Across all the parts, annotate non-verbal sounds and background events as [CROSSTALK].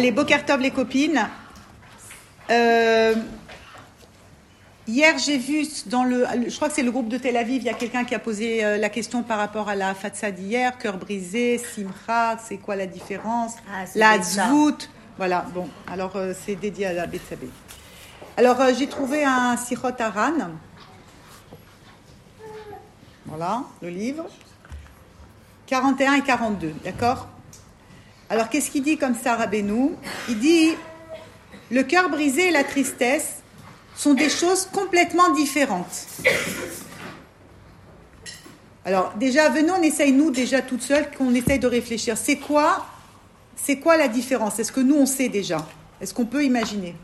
Allez, Bokertov les copines. Euh, hier, j'ai vu dans le, je crois que c'est le groupe de Tel Aviv, il y a quelqu'un qui a posé euh, la question par rapport à la fatsa d'hier, cœur brisé, simcha, c'est quoi la différence? Ah, La ça. tzvout, voilà, bon, alors euh, c'est dédié à la Betsabé. Alors, euh, j'ai trouvé un Sichot Aran. Voilà, le livre. 41 et 42, d'accord? Alors, qu'est-ce qu'il dit comme ça, Rabbeinu Il dit le cœur brisé et la tristesse sont des choses complètement différentes. Alors, déjà, venons, on essaye, nous, déjà, toutes seules, qu'on essaye de réfléchir. C'est quoi, c'est quoi la différence? Est-ce que nous, on sait déjà? Est-ce qu'on peut imaginer?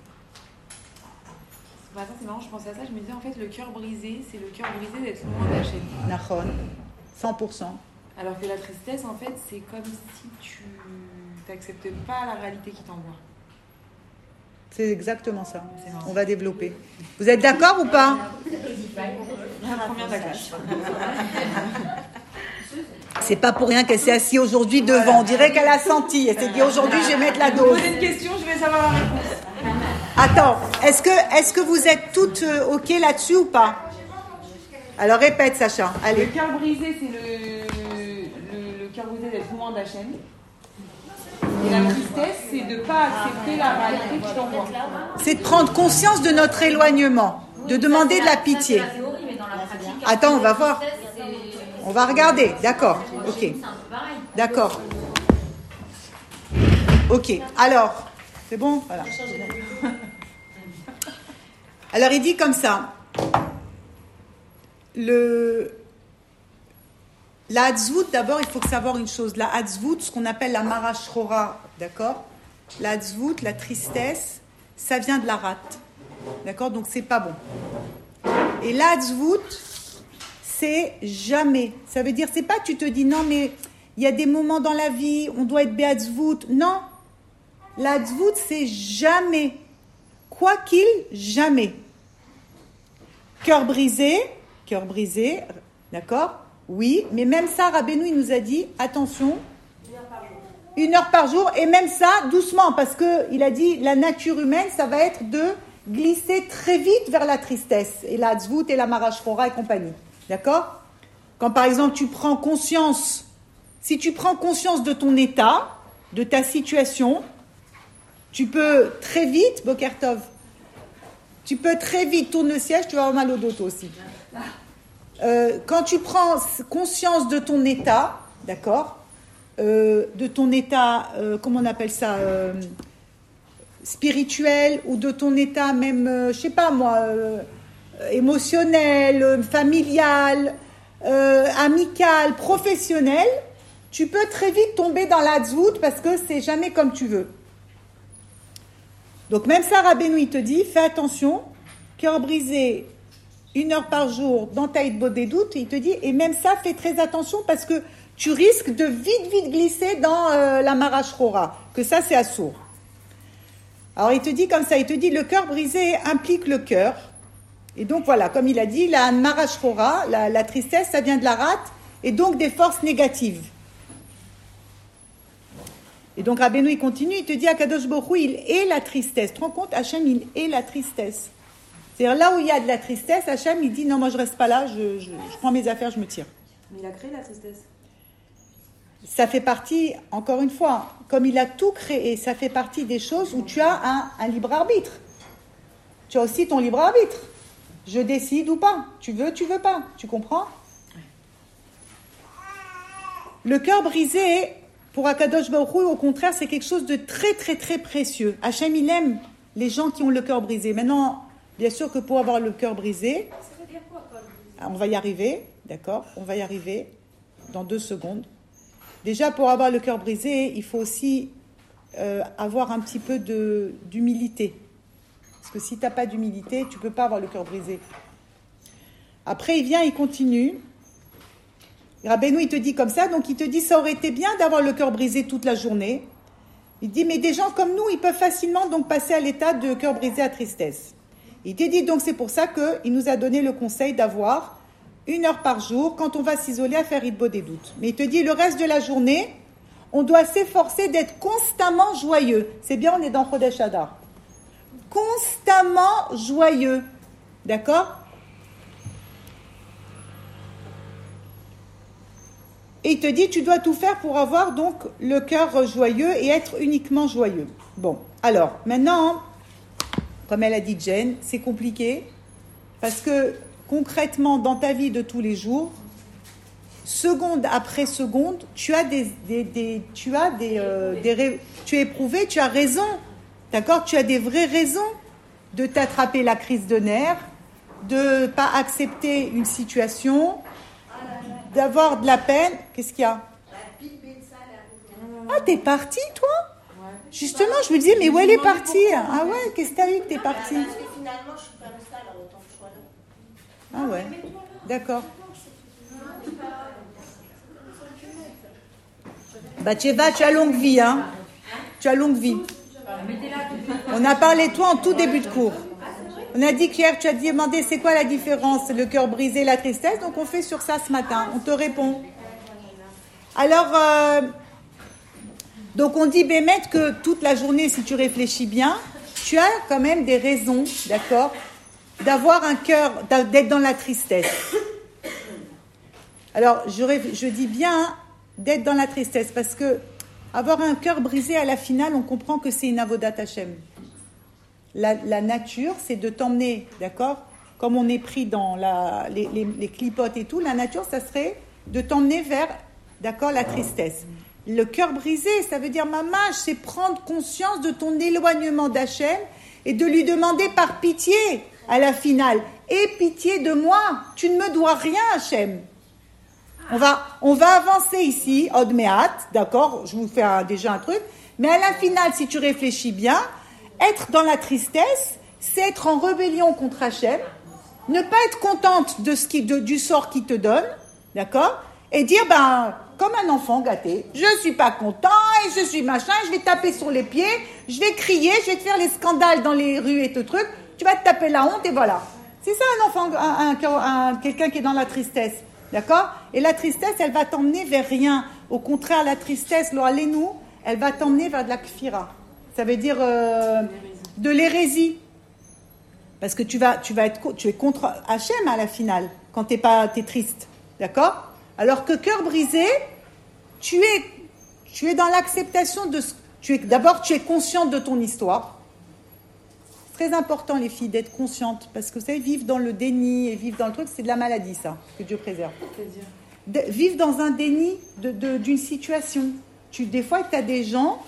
Bah, ça, c'est marrant, je pensais à ça, je me disais en fait le cœur brisé, c'est le cœur brisé d'être loin d'Hachem. Nahon, 100%. Alors que la tristesse, en fait, c'est comme si tu n'acceptes pas la réalité qui t'envoie. C'est exactement ça. On va développer. Vous êtes d'accord ou pas. C'est pas pour rien qu'elle s'est assise aujourd'hui devant. On dirait qu'elle a senti. Elle s'est dit aujourd'hui, je vais mettre la dose. Posez une question, je vais savoir la réponse. Attends, est-ce que, vous êtes toutes euh, OK là-dessus ou pas? Alors répète, Sacha. Le Allez. cœur brisé, c'est le, le, le cœur brisé d'être loin d'Hachem. Et la tristesse, c'est de ne pas accepter la réalité qui t'envoie. C'est de prendre conscience de notre éloignement, de demander de la pitié. Attends, on va voir. On va regarder. D'accord. OK. D'accord. Ok, alors, c'est bon Voilà. Alors il dit comme ça, le, la Hatzvout, d'abord il faut savoir une chose, la Hatzvout, ce qu'on appelle la Marashrora, d'accord? La Hatzvout, la tristesse, ça vient de la rate, d'accord? Donc c'est pas bon. Et la Hatzvout, c'est jamais. Ça veut dire, c'est pas tu te dis non, mais il y a des moments dans la vie, on doit être Beatzvout. Non. La Tzvout, c'est jamais. Quoi qu'il, jamais. Cœur brisé, cœur brisé, d'accord? Oui, mais même ça, Rabbeinu, nous a dit, attention, une heure par jour, et même ça, doucement, parce que il a dit, la nature humaine, ça va être de glisser très vite vers la tristesse, et la tzvout et la marachfora et compagnie, d'accord? Quand par exemple tu prends conscience, si tu prends conscience de ton état, de ta situation, tu peux très vite, Bokertov, tu peux très vite tourner le siège, tu vas avoir mal au dos aussi. Euh, quand tu prends conscience de ton état, d'accord, euh, de ton état, euh, comment on appelle ça, spirituel ou de ton état même, je sais pas moi, émotionnel, familial, amical, professionnel, tu peux très vite tomber dans la tzvout parce que c'est jamais comme tu veux. Donc même ça, Rabbeinu, il te dit, fais attention, cœur brisé, une heure par jour dans ta des doutes, il te dit, et même ça, fais très attention parce que tu risques de vite, vite glisser dans euh, la marachrora, que ça, c'est assourd. Alors il te dit comme ça, il te dit, le cœur brisé implique le cœur. Et donc voilà, comme il a dit, la marachrora, la, tristesse, ça vient de la rate, et donc des forces négatives. Et donc Rabbeinu, il continue, il te dit, Akadosh Baruch Hu, il est la tristesse. Tu te rends compte, Hachem, il est la tristesse. C'est-à-dire là où il y a de la tristesse, Hachem, il dit, non, moi je reste pas là, je, je- je prends mes affaires, je me tire. Mais il a créé la tristesse. Ça fait partie, encore une fois, comme il a tout créé, ça fait partie des choses où tu as un, un libre arbitre. Tu as aussi ton libre arbitre. Je décide ou pas. Tu veux, tu veux pas. Tu comprends? Le cœur brisé, pour Akadosh Baruch Hu, au contraire, c'est quelque chose de très, très, très précieux. Hachem, il aime les gens qui ont le cœur brisé. Maintenant, bien sûr que pour avoir le cœur brisé, ah, on va y arriver, d'accord? On va y arriver dans deux secondes. Déjà, pour avoir le cœur brisé, il faut aussi euh, avoir un petit peu d'humilité. Parce que si tu n'as pas d'humilité, tu ne peux pas avoir le cœur brisé. Après, il vient, il continue. Rabbeinu, il te dit comme ça, donc il te dit, ça aurait été bien d'avoir le cœur brisé toute la journée. Il dit, mais des gens comme nous, ils peuvent facilement donc passer à l'état de cœur brisé à tristesse. Il te dit donc, c'est pour ça qu'il nous a donné le conseil d'avoir une heure par jour quand on va s'isoler à faire Idbo des doutes. Mais il te dit, le reste de la journée, on doit s'efforcer d'être constamment joyeux. C'est bien, on est dans Chodesh Adar. Constamment joyeux. D'accord? Et il te dit, tu dois tout faire pour avoir donc le cœur joyeux et être uniquement joyeux. Bon, alors, maintenant, comme elle a dit Jen, c'est compliqué. Parce que concrètement, dans ta vie de tous les jours, seconde après seconde, tu as des, tu as des, euh, tu es éprouvé, tu as raison, d'accord? Tu as des vraies raisons de t'attraper la crise de nerfs, de pas accepter une situation, d'avoir de la peine. Qu'est-ce qu'il y a? Ah, t'es parti, toi? Justement, je me disais, mais où elle est partie Ah ouais, qu'est-ce que t'as eu que t'es partie finalement, je suis pas restée, alors autant que je sois là. Ah ouais, d'accord. Bah, Tcheva, tu as longue vie, hein Tu as longue vie. On a parlé de toi en tout début de cours. On a dit qu'hier, tu as demandé c'est quoi la différence, le cœur brisé, la tristesse? Donc on fait sur ça ce matin. On te répond. Alors, euh, donc on dit, Bémet, que toute la journée, si tu réfléchis bien, tu as quand même des raisons, d'accord, d'avoir un cœur, d'être dans la tristesse. Alors, je, dis bien d'être dans la tristesse parce que avoir un cœur brisé à la finale, on comprend que c'est une avodat la, nature, c'est de t'emmener, d'accord Comme on est pris dans les, clipotes et tout, la nature, ça serait de t'emmener vers, d'accord, la tristesse. Le cœur brisé, ça veut dire, maman, c'est prendre conscience de ton éloignement d'Hachem et de lui demander par pitié à la finale, aie pitié de moi, tu ne me dois rien, Hachem. On va, on va avancer ici, Odmeat, d'accord Je vous fais déjà un truc. Mais à la finale, si tu réfléchis bien, être dans la tristesse, c'est être en rébellion contre Hachem, ne pas être contente de ce qui, du sort qu'il te donne, d'accord Et dire, ben, comme un enfant gâté, je suis pas content et je suis machin, je vais taper sur les pieds, je vais crier, je vais te faire les scandales dans les rues et tout truc, tu vas te taper la honte et voilà. C'est ça un enfant, un, quelqu'un qui est dans la tristesse, d'accord? Et la tristesse, elle va t'emmener vers rien. Au contraire, la tristesse, nous, elle va t'emmener vers de la kfira. Ça veut dire euh, de l'hérésie. Parce que tu vas, tu vas être, tu es contre Hachem à la finale, quand tu pas, es triste. D'accord? Alors que cœur brisé, tu es, tu es dans l'acceptation de ce. Tu es, d'abord, tu es consciente de ton histoire. C'est très important, les filles, d'être conscientes. Parce que vous savez, vivre dans le déni et vivre dans le truc, c'est de la maladie, ça, que Dieu préserve. vivre dans un déni d'une de, situation. Tu, des fois, tu as des gens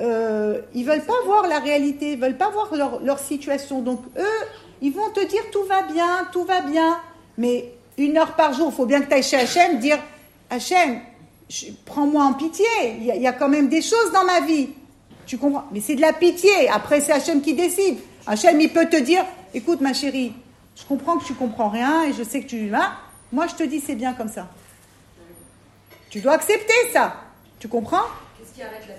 euh, ils veulent pas voir la réalité, ils veulent pas voir leur, situation. Donc eux, ils vont te dire tout va bien, tout va bien. Mais une heure par jour, il faut bien que tu ailles chez Hachem dire Hachem, prends-moi en pitié. Il y, a, quand même des choses dans ma vie. Tu comprends? Mais c'est de la pitié. Après, c'est Hachem qui décide. Hachem, il peut te dire écoute, ma chérie, je comprends que tu comprends rien et je sais que tu. Hein? Moi, je te dis c'est bien comme ça. Tu dois accepter ça. Tu comprends? Qu'est-ce qui arrête la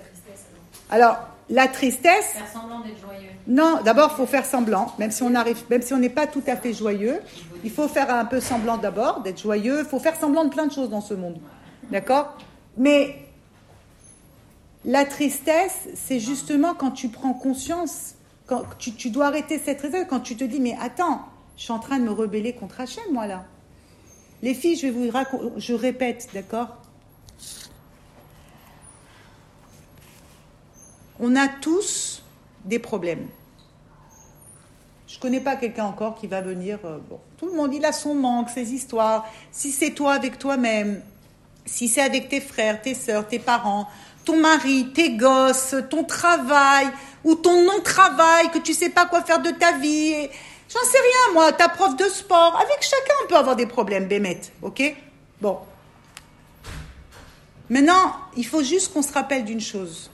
alors, la tristesse. Faire semblant d'être joyeux. Non, d'abord, il faut faire semblant, même si on arrive, même si on n'est pas tout à fait joyeux. Il faut faire un peu semblant d'abord, d'être joyeux. Il faut faire semblant de plein de choses dans ce monde. D'accord? Mais la tristesse, c'est justement quand tu prends conscience, quand tu, tu, dois arrêter cette tristesse, quand tu te dis, mais attends, je suis en train de me rebeller contre Hachem, moi là. Les filles, je vais vous raconter, je répète, d'accord? On a tous des problèmes. Je ne connais pas quelqu'un encore qui va venir. Euh, bon, tout le monde, il a son manque, ses histoires. Si c'est toi avec toi-même, si c'est avec tes frères, tes sœurs, tes parents, ton mari, tes gosses, ton travail ou ton non-travail, que tu sais pas quoi faire de ta vie. J'en sais rien, moi, ta prof de sport. Avec chacun, on peut avoir des problèmes, Bémet. OK? Bon. Maintenant, il faut juste qu'on se rappelle d'une chose.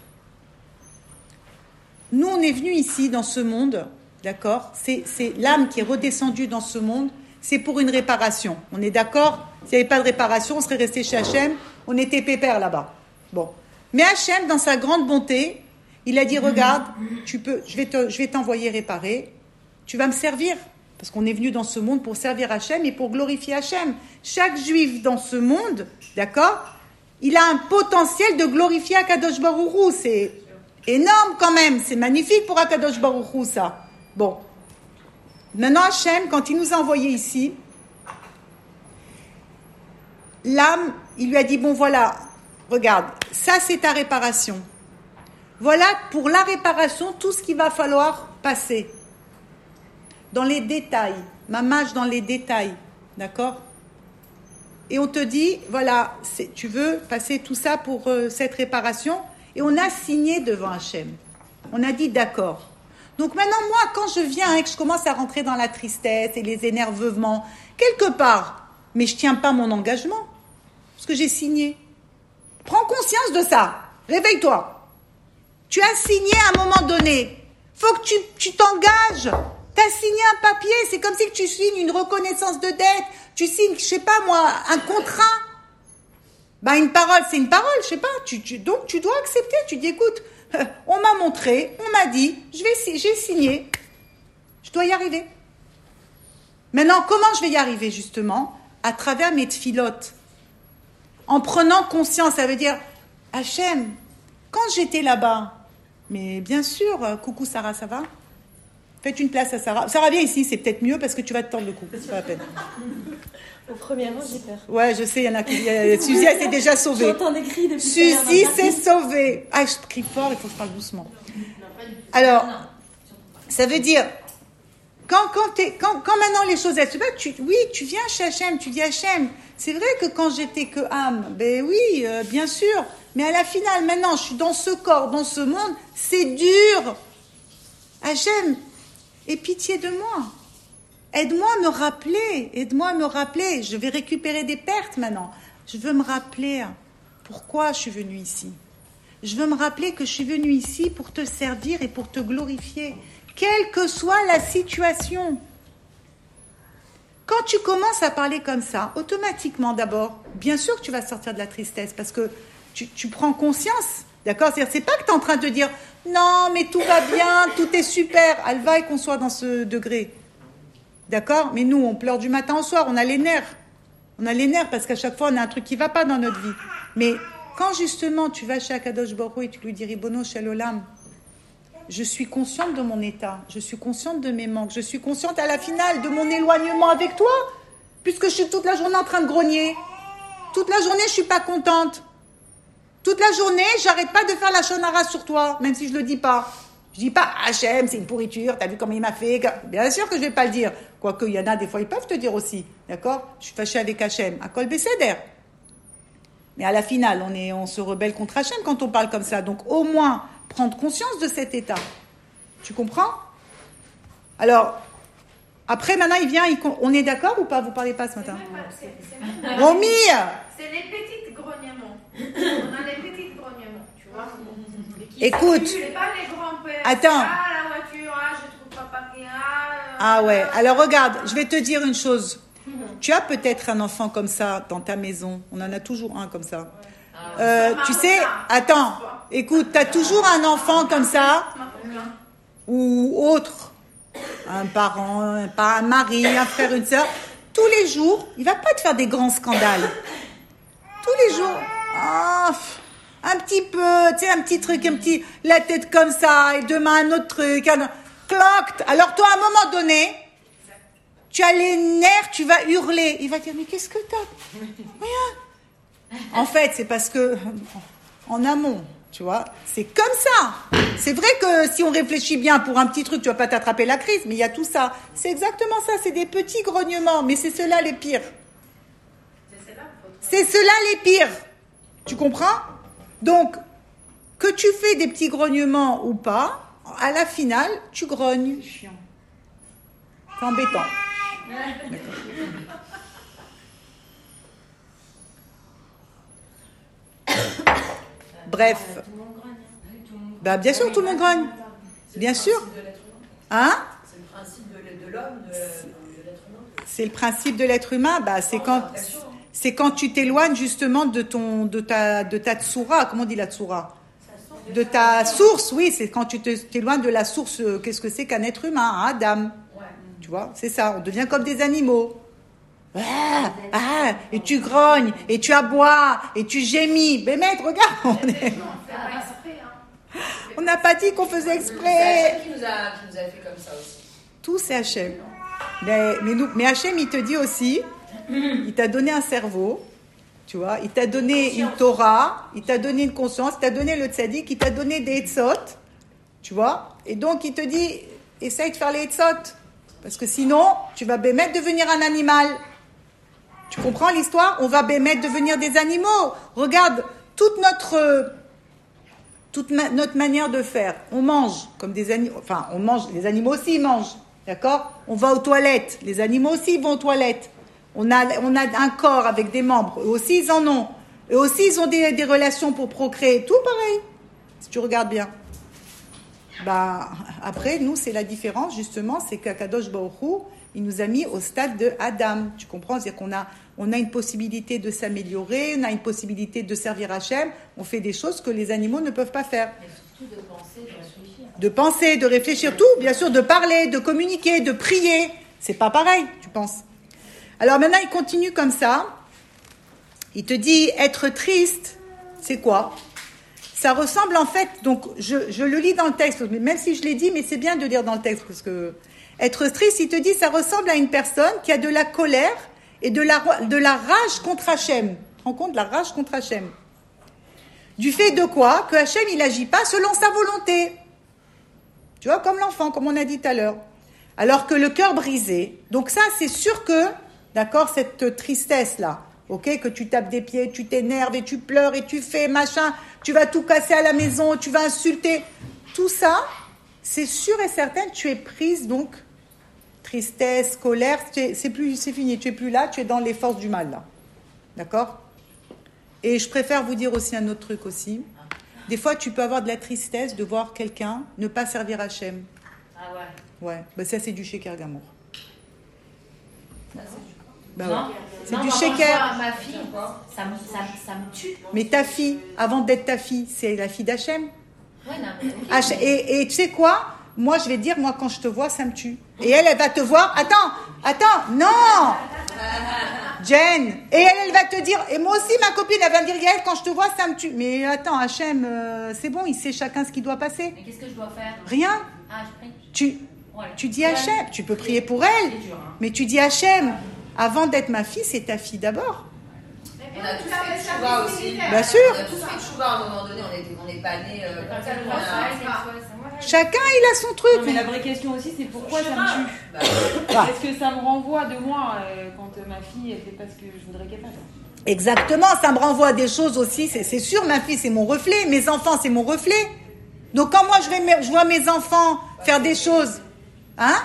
Nous, on est venu ici, dans ce monde, d'accord? C'est l'âme qui est redescendue dans ce monde, c'est pour une réparation. On est d'accord? S'il n'y avait pas de réparation, on serait resté chez Hachem, on était pépère là-bas. Bon. Mais Hachem, dans sa grande bonté, il a dit Regarde, tu peux, je vais t'envoyer réparer, tu vas me servir. Parce qu'on est venu dans ce monde pour servir Hachem et pour glorifier Hachem. Chaque juif dans ce monde, d'accord? Il a un potentiel de glorifier Akadosh Baruch C'est énorme quand même. C'est magnifique pour Akadosh Baruch ça. Bon. Maintenant, Hachem, quand il nous a envoyés ici, l'âme, il lui a dit, bon voilà, regarde, ça c'est ta réparation. Voilà pour la réparation tout ce qu'il va falloir passer. Dans les détails, ma mâche dans les détails, d'accord? Et on te dit, voilà, tu veux passer tout ça pour euh, cette réparation? Et on a signé devant Hachem. On a dit d'accord. Donc maintenant, moi, quand je viens et que je commence à rentrer dans la tristesse et les énervements, quelque part, mais je ne tiens pas mon engagement, parce que j'ai signé. Prends conscience de ça. Réveille-toi. Tu as signé à un moment donné. Faut que tu t'engages. tu as signé un papier. C'est comme si tu signes une reconnaissance de dette. Tu signes, je sais pas moi, un contrat. Bah une parole, c'est une parole, je sais pas. Tu, donc tu dois accepter. Tu dis, écoute, [LAUGHS] on m'a montré, on m'a dit, je j'ai signé. Je dois y arriver. Maintenant, comment je vais y arriver justement? À travers mes tfilotes. En prenant conscience, ça veut dire, Hachem, quand j'étais là-bas, mais bien sûr, euh, coucou Sarah, ça va? Faites une place à Sarah. Sarah, viens ici, c'est peut-être mieux parce que tu vas te tendre le cou. C'est pas la peine. Au premier rang, j'ai peur. Ouais, je sais, il y en a qui. Suzy, elle s'est déjà sauvée. J'entends des cris depuis Suzy s'est sauvée. Ah, je crie fort, il faut que je parle doucement. Alors, ça veut dire, quand, quand, quand, quand, maintenant les choses elles se passent, tu, oui, tu viens chez Hachem, tu dis Hachem, c'est vrai que quand j'étais que âme, ben oui, euh, bien sûr, mais à la finale, maintenant, je suis dans ce corps, dans ce monde, c'est dur. Hachem, aie pitié de moi. Aide-moi à me rappeler, aide-moi à me rappeler. Je vais récupérer des pertes maintenant. Je veux me rappeler pourquoi je suis venu ici. Je veux me rappeler que je suis venu ici pour te servir et pour te glorifier, quelle que soit la situation. Quand tu commences à parler comme ça, automatiquement d'abord, bien sûr que tu vas sortir de la tristesse parce que tu, prends conscience. D'accord? C'est-à-dire, c'est pas que tu es en train de dire non, mais tout va bien, tout est super. Elle va et qu'on soit dans ce degré. D'accord? Mais nous, on pleure du matin au soir, on a les nerfs. On a les nerfs parce qu'à chaque fois, on a un truc qui va pas dans notre vie. Mais quand justement tu vas chez Akadosh Baruch et tu lui dis Ribono Shalolam, je suis consciente de mon état, je suis consciente de mes manques, je suis consciente à la finale de mon éloignement avec toi, puisque je suis toute la journée en train de grogner. Toute la journée, je suis pas contente. Toute la journée, j'arrête pas de faire la shonara sur toi, même si je le dis pas. Je dis pas Hachem, c'est une pourriture, t'as vu comment il m'a fait. Bien sûr que je vais pas le dire. Quoique, il y en a des fois, ils peuvent te dire aussi. D'accord? Je suis fâchée avec Hachem. À Kol Mais à la finale, on, est, on se rebelle contre Hachem quand on parle comme ça. Donc, au moins, prendre conscience de cet état. Tu comprends? Alors, après, maintenant, il vient, on est d'accord ou pas? Vous parlez pas ce matin? Romy C'est les petites grognements. On a les petites grognements, tu vois. Écoute. Attends. Ah, ah, pas papier. Ah, ah ouais. Alors regarde, je vais te dire une chose. Tu as peut-être un enfant comme ça dans ta maison. On en a toujours un comme ça. Euh, tu sais, attends, écoute, tu as toujours un enfant comme ça, ou autre, un parent, un, un mari, un frère, une soeur, tous les jours, il va pas te faire des grands scandales. Tous les jours, ah, un petit peu, tu sais, un petit truc, un petit, la tête comme ça, et demain un autre truc, un, Alors toi, à un moment donné, tu as les nerfs, tu vas hurler. Il va dire, mais qu'est-ce que t'as? Rien. En fait, c'est parce que, en amont, tu vois, c'est comme ça. C'est vrai que si on réfléchit bien pour un petit truc, tu vas pas t'attraper la crise, mais il y a tout ça. C'est exactement ça, c'est des petits grognements, mais c'est cela les pires. C'est cela les pires. Tu comprends? Donc, que tu fais des petits grognements ou pas, à la finale, tu grognes. C'est embêtant. Bref. Bah, bien sûr, tout le monde grogne. Bien sûr. Hein? C'est le principe de l'être humain. C'est le principe de l'être humain. Bah, c'est quand, c'est quand tu t'éloignes justement de ton, de ta, de ta tsura. Comment on dit la tsura? De ta source, oui. C'est quand tu t'éloignes de la source. Euh, qu'est-ce que c'est qu'un être humain, un Adam? Tu vois, c'est ça. On devient comme des animaux. Ah, ah, et tu grognes, et tu aboies, et tu gémis. Mais maître, regarde, on est- On hein. n'a pas dit qu'on faisait C'est exprès. Hachem qui nous, a, qui nous a fait comme ça aussi. Tout c'est Hachem. Mais, mais, nous, mais Hachem, il te dit aussi, il t'a donné un cerveau, tu vois, il t'a donné une Torah, il t'a donné une conscience, il t'a donné le tzaddik, il t'a donné des etzot, tu vois, et donc il te dit, essaye de faire les etzot, parce que sinon, tu vas bémettre devenir un animal. Tu comprends l'histoire? On va bémettre devenir des animaux. Regarde, toute notre toute ma- notre manière de faire. On mange comme des animaux. Enfin, on mange. Les animaux aussi ils mangent. D'accord? On va aux toilettes. Les animaux aussi vont aux toilettes. On a, on a un corps avec des membres. Eux aussi ils en ont. Eux aussi ils ont des, des relations pour procréer. Tout pareil. Si tu regardes bien. Bah, après, nous, c'est la différence, justement, c'est qu'Akadosh Hu, il nous a mis au stade de Adam. Tu comprends? C'est-à-dire qu'on a, on a une possibilité de s'améliorer, on a une possibilité de servir Hachem, on fait des choses que les animaux ne peuvent pas faire. Mais surtout de penser, de réfléchir. De penser, de réfléchir, tout, bien sûr, de parler, de communiquer, de prier. C'est pas pareil, tu penses? Alors maintenant, il continue comme ça. Il te dit être triste, c'est quoi? Ça ressemble en fait, donc je, le lis dans le texte, même si je l'ai dit, mais c'est bien de lire dans le texte parce que être triste, il te dit, ça ressemble à une personne qui a de la colère et de la, rage contre Hachem. Tu rends compte la rage contre Hachem? Du fait de quoi? Que Hachem, il n'agit pas selon sa volonté. Tu vois, comme l'enfant, comme on a dit tout à l'heure. Alors que le cœur brisé, donc ça, c'est sûr que, d'accord, cette tristesse-là, ok, que tu tapes des pieds, tu t'énerves et tu pleures et tu fais machin, tu vas tout casser à la maison, tu vas insulter, tout ça, c'est sûr et certain, tu es prise donc tristesse, colère, c'est plus, c'est fini, tu es plus là, tu es dans les forces du mal là, d'accord? Et je préfère vous dire aussi un autre truc aussi. Des fois, tu peux avoir de la tristesse de voir quelqu'un ne pas servir Hachem. Ah ouais. Ouais, bah ça c'est du shaker gamour. Ça, c'est du Bah ouais. C'est du shaker. Ma fille, ça me, ça, ça me tue. Mais ta fille, avant d'être ta fille, c'est la fille d'Hachem. Ouais, Et, et tu sais quoi? Moi, je vais dire, moi, quand je te vois, ça me tue. Et elle, elle va te voir. Attends, attends, non Jen. Et elle, elle va te dire. Et moi aussi, ma copine, elle va me dire, Gaëlle, quand je te vois, ça me tue. Mais attends, Hachem, euh, c'est bon, il sait chacun ce qui doit passer. Mais qu'est-ce que je dois faire? Rien. Ah, je prie. Tu, tu dis Hachem. Tu peux prier pour elle. Dur, hein. Mais tu dis Hachem. Avant d'être ma fille, c'est ta fille d'abord. On a tous fait le chouva aussi. Bien sûr. On a tous fait le chouva à un moment donné, on n'est pas nés euh, Chacun, il a son Non, truc. mais la vraie question aussi, c'est pourquoi ça me tue Bah, Ah. [COUGHS] Est-ce que ça me renvoie de moi euh, quand euh, ma fille elle fait pas ce que je voudrais qu'elle fasse? Exactement, ça me renvoie à des choses aussi. C'est sûr, ma fille, c'est mon reflet. Mes enfants, c'est mon reflet. Donc quand moi, je, vais, je vois mes enfants faire des choses, hein?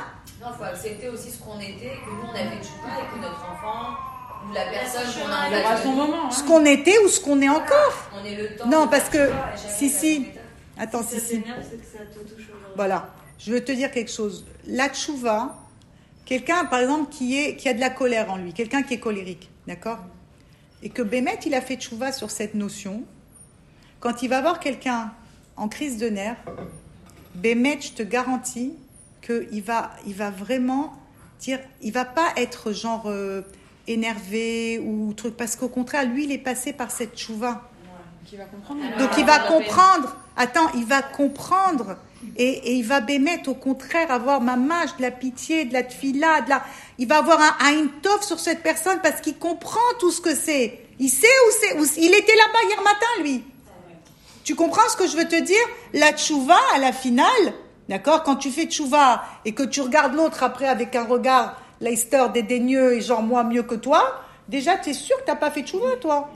Non, il faut accepter aussi ce qu'on était, que nous on a fait le chouva et que notre enfant ou la personne qu'on a Il y aura son moment. Ce Hein. qu'on était ou ce qu'on est encore. on est le temps. Non, de parce faire que, et si, si. Attends, si, ça si. t'énerve, c'est que ça te touche aujourd'hui. Voilà. Je veux te dire quelque chose. La tchouva, quelqu'un, par exemple, qui, est, qui a de la colère en lui, quelqu'un qui est colérique, d'accord? Et que Bémet, il a fait tchouva sur cette notion. Quand il va voir quelqu'un en crise de nerfs, Bémet, je te garantis qu'il va, il va vraiment dire, il va pas être genre euh, énervé ou truc, parce qu'au contraire, lui, il est passé par cette tchouva. Qui va comprendre. Donc il va comprendre. Attends, il va comprendre. Et, et il va bémettre, au contraire, avoir ma mâche, de la pitié, de la tfila, de la... Il va avoir un, un sur cette personne parce qu'il comprend tout ce que c'est. Il sait où c'est. il était là-bas hier matin, lui. Tu comprends ce que je veux te dire? La tchouva, à la finale, d'accord? Quand tu fais tchouva et que tu regardes l'autre après avec un regard Leicester dédaigneux et genre moi mieux que toi, déjà tu es sûr que tu pas fait tchouva, toi?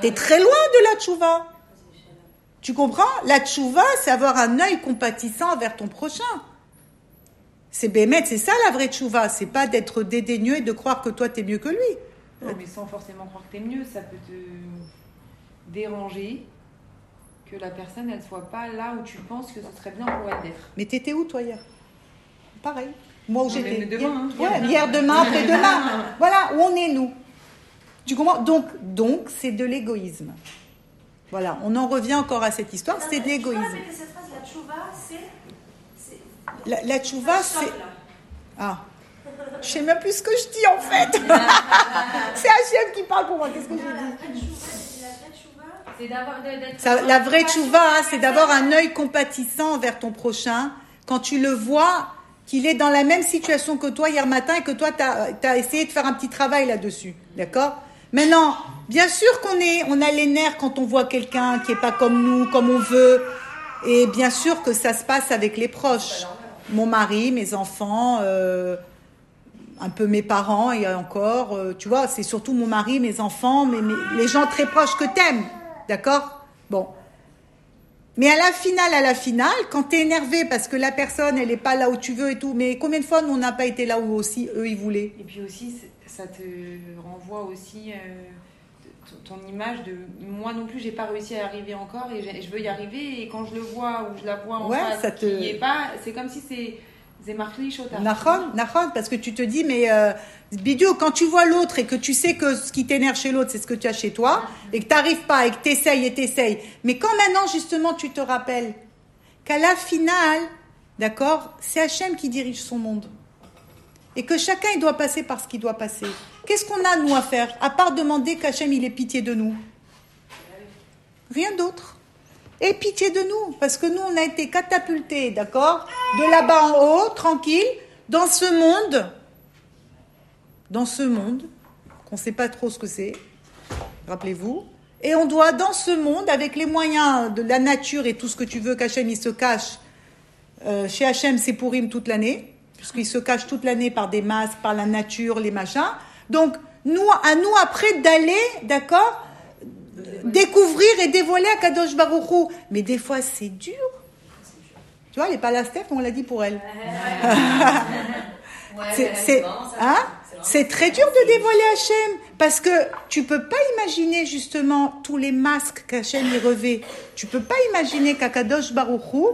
Tu es très loin de la tchouva. Tu comprends? La tchouva, c'est avoir un œil compatissant vers ton prochain. C'est bémet, c'est ça la vraie tchouva. C'est pas d'être dédaigneux et de croire que toi t'es mieux que lui. Non, mais sans forcément croire que t'es mieux, ça peut te déranger que la personne elle soit pas là où tu penses que ce serait bien pour elle d'être. Mais t'étais où toi hier? Pareil. Moi où j'étais. hein. Hier, ouais, hier, demain, après-demain. [LAUGHS] voilà, où on est nous. Tu comprends? Donc, donc c'est de l'égoïsme. Voilà, on en revient encore à cette histoire, c'est de l'égoïsme. la tchouva, c'est. c'est- La, tchouva, c'est. Ah, Je sais même plus ce que je dis en [LAUGHS] fait. [LAUGHS] c'est Hachem qui parle pour moi. Qu'est-ce que d'avoir d'être. Ça, La vraie tchouva, c'est d'avoir un œil compatissant envers ton prochain quand tu le vois qu'il est dans la même situation que toi hier matin et que toi, tu as, essayé de faire un petit travail là-dessus. D'accord? Maintenant, bien sûr qu'on est, on a les nerfs quand on voit quelqu'un qui est pas comme nous, comme on veut. Et bien sûr que ça se passe avec les proches. Mon mari, mes enfants, euh, un peu mes parents et encore, euh, tu vois, c'est surtout mon mari, mes enfants, mais, mais les gens très proches que t'aimes. D'accord? Bon. Mais à la finale, à la finale, quand t'es énervé parce que la personne, elle est pas là où tu veux et tout, mais combien de fois nous on n'a pas été là où aussi eux ils voulaient? Et puis aussi, ça te renvoie aussi euh, ton, image de moi non plus, j'ai pas réussi à y arriver encore et je veux y arriver. Et quand je le vois ou je la vois en Ouais, face, ça te- qui y est pas, c'est comme si c'est. Nahon, Nahon, parce que tu te dis, mais euh, Bidio, quand tu vois l'autre et que tu sais que ce qui t'énerve chez l'autre, c'est ce que tu as chez toi, et que t'arrives pas, et que t'essayes et t'essayes. Mais quand maintenant, justement, tu te rappelles qu'à la finale, d'accord, c'est Hachem qui dirige son monde. Et que chacun, il doit passer par ce qu'il doit passer. Qu'est-ce qu'on a, nous, à faire, à part demander qu'Hachem, il ait pitié de nous? Rien d'autre. Et pitié de nous, parce que nous, on a été catapultés, d'accord? De là-bas en haut, tranquille, dans ce monde, dans ce monde, qu'on ne sait pas trop ce que c'est, rappelez-vous, et on doit, dans ce monde, avec les moyens de la nature et tout ce que tu veux qu'Hachem, il se cache, euh, chez Hachem, c'est Pourim toute l'année, puisqu'il se cache toute l'année par des masques, par la nature, les machins. Donc, nous, à nous après d'aller, d'accord? Découvrir et dévoiler à Kadosh Baruchou. Mais des fois, c'est dur. Tu vois, les palastef, on l'a dit pour elle. C'est- hein? C'est très dur de dévoiler Hachem parce que tu peux pas imaginer justement tous les masques qu'Hachem y revêt. Tu peux pas imaginer qu'Akadosh Baruchou,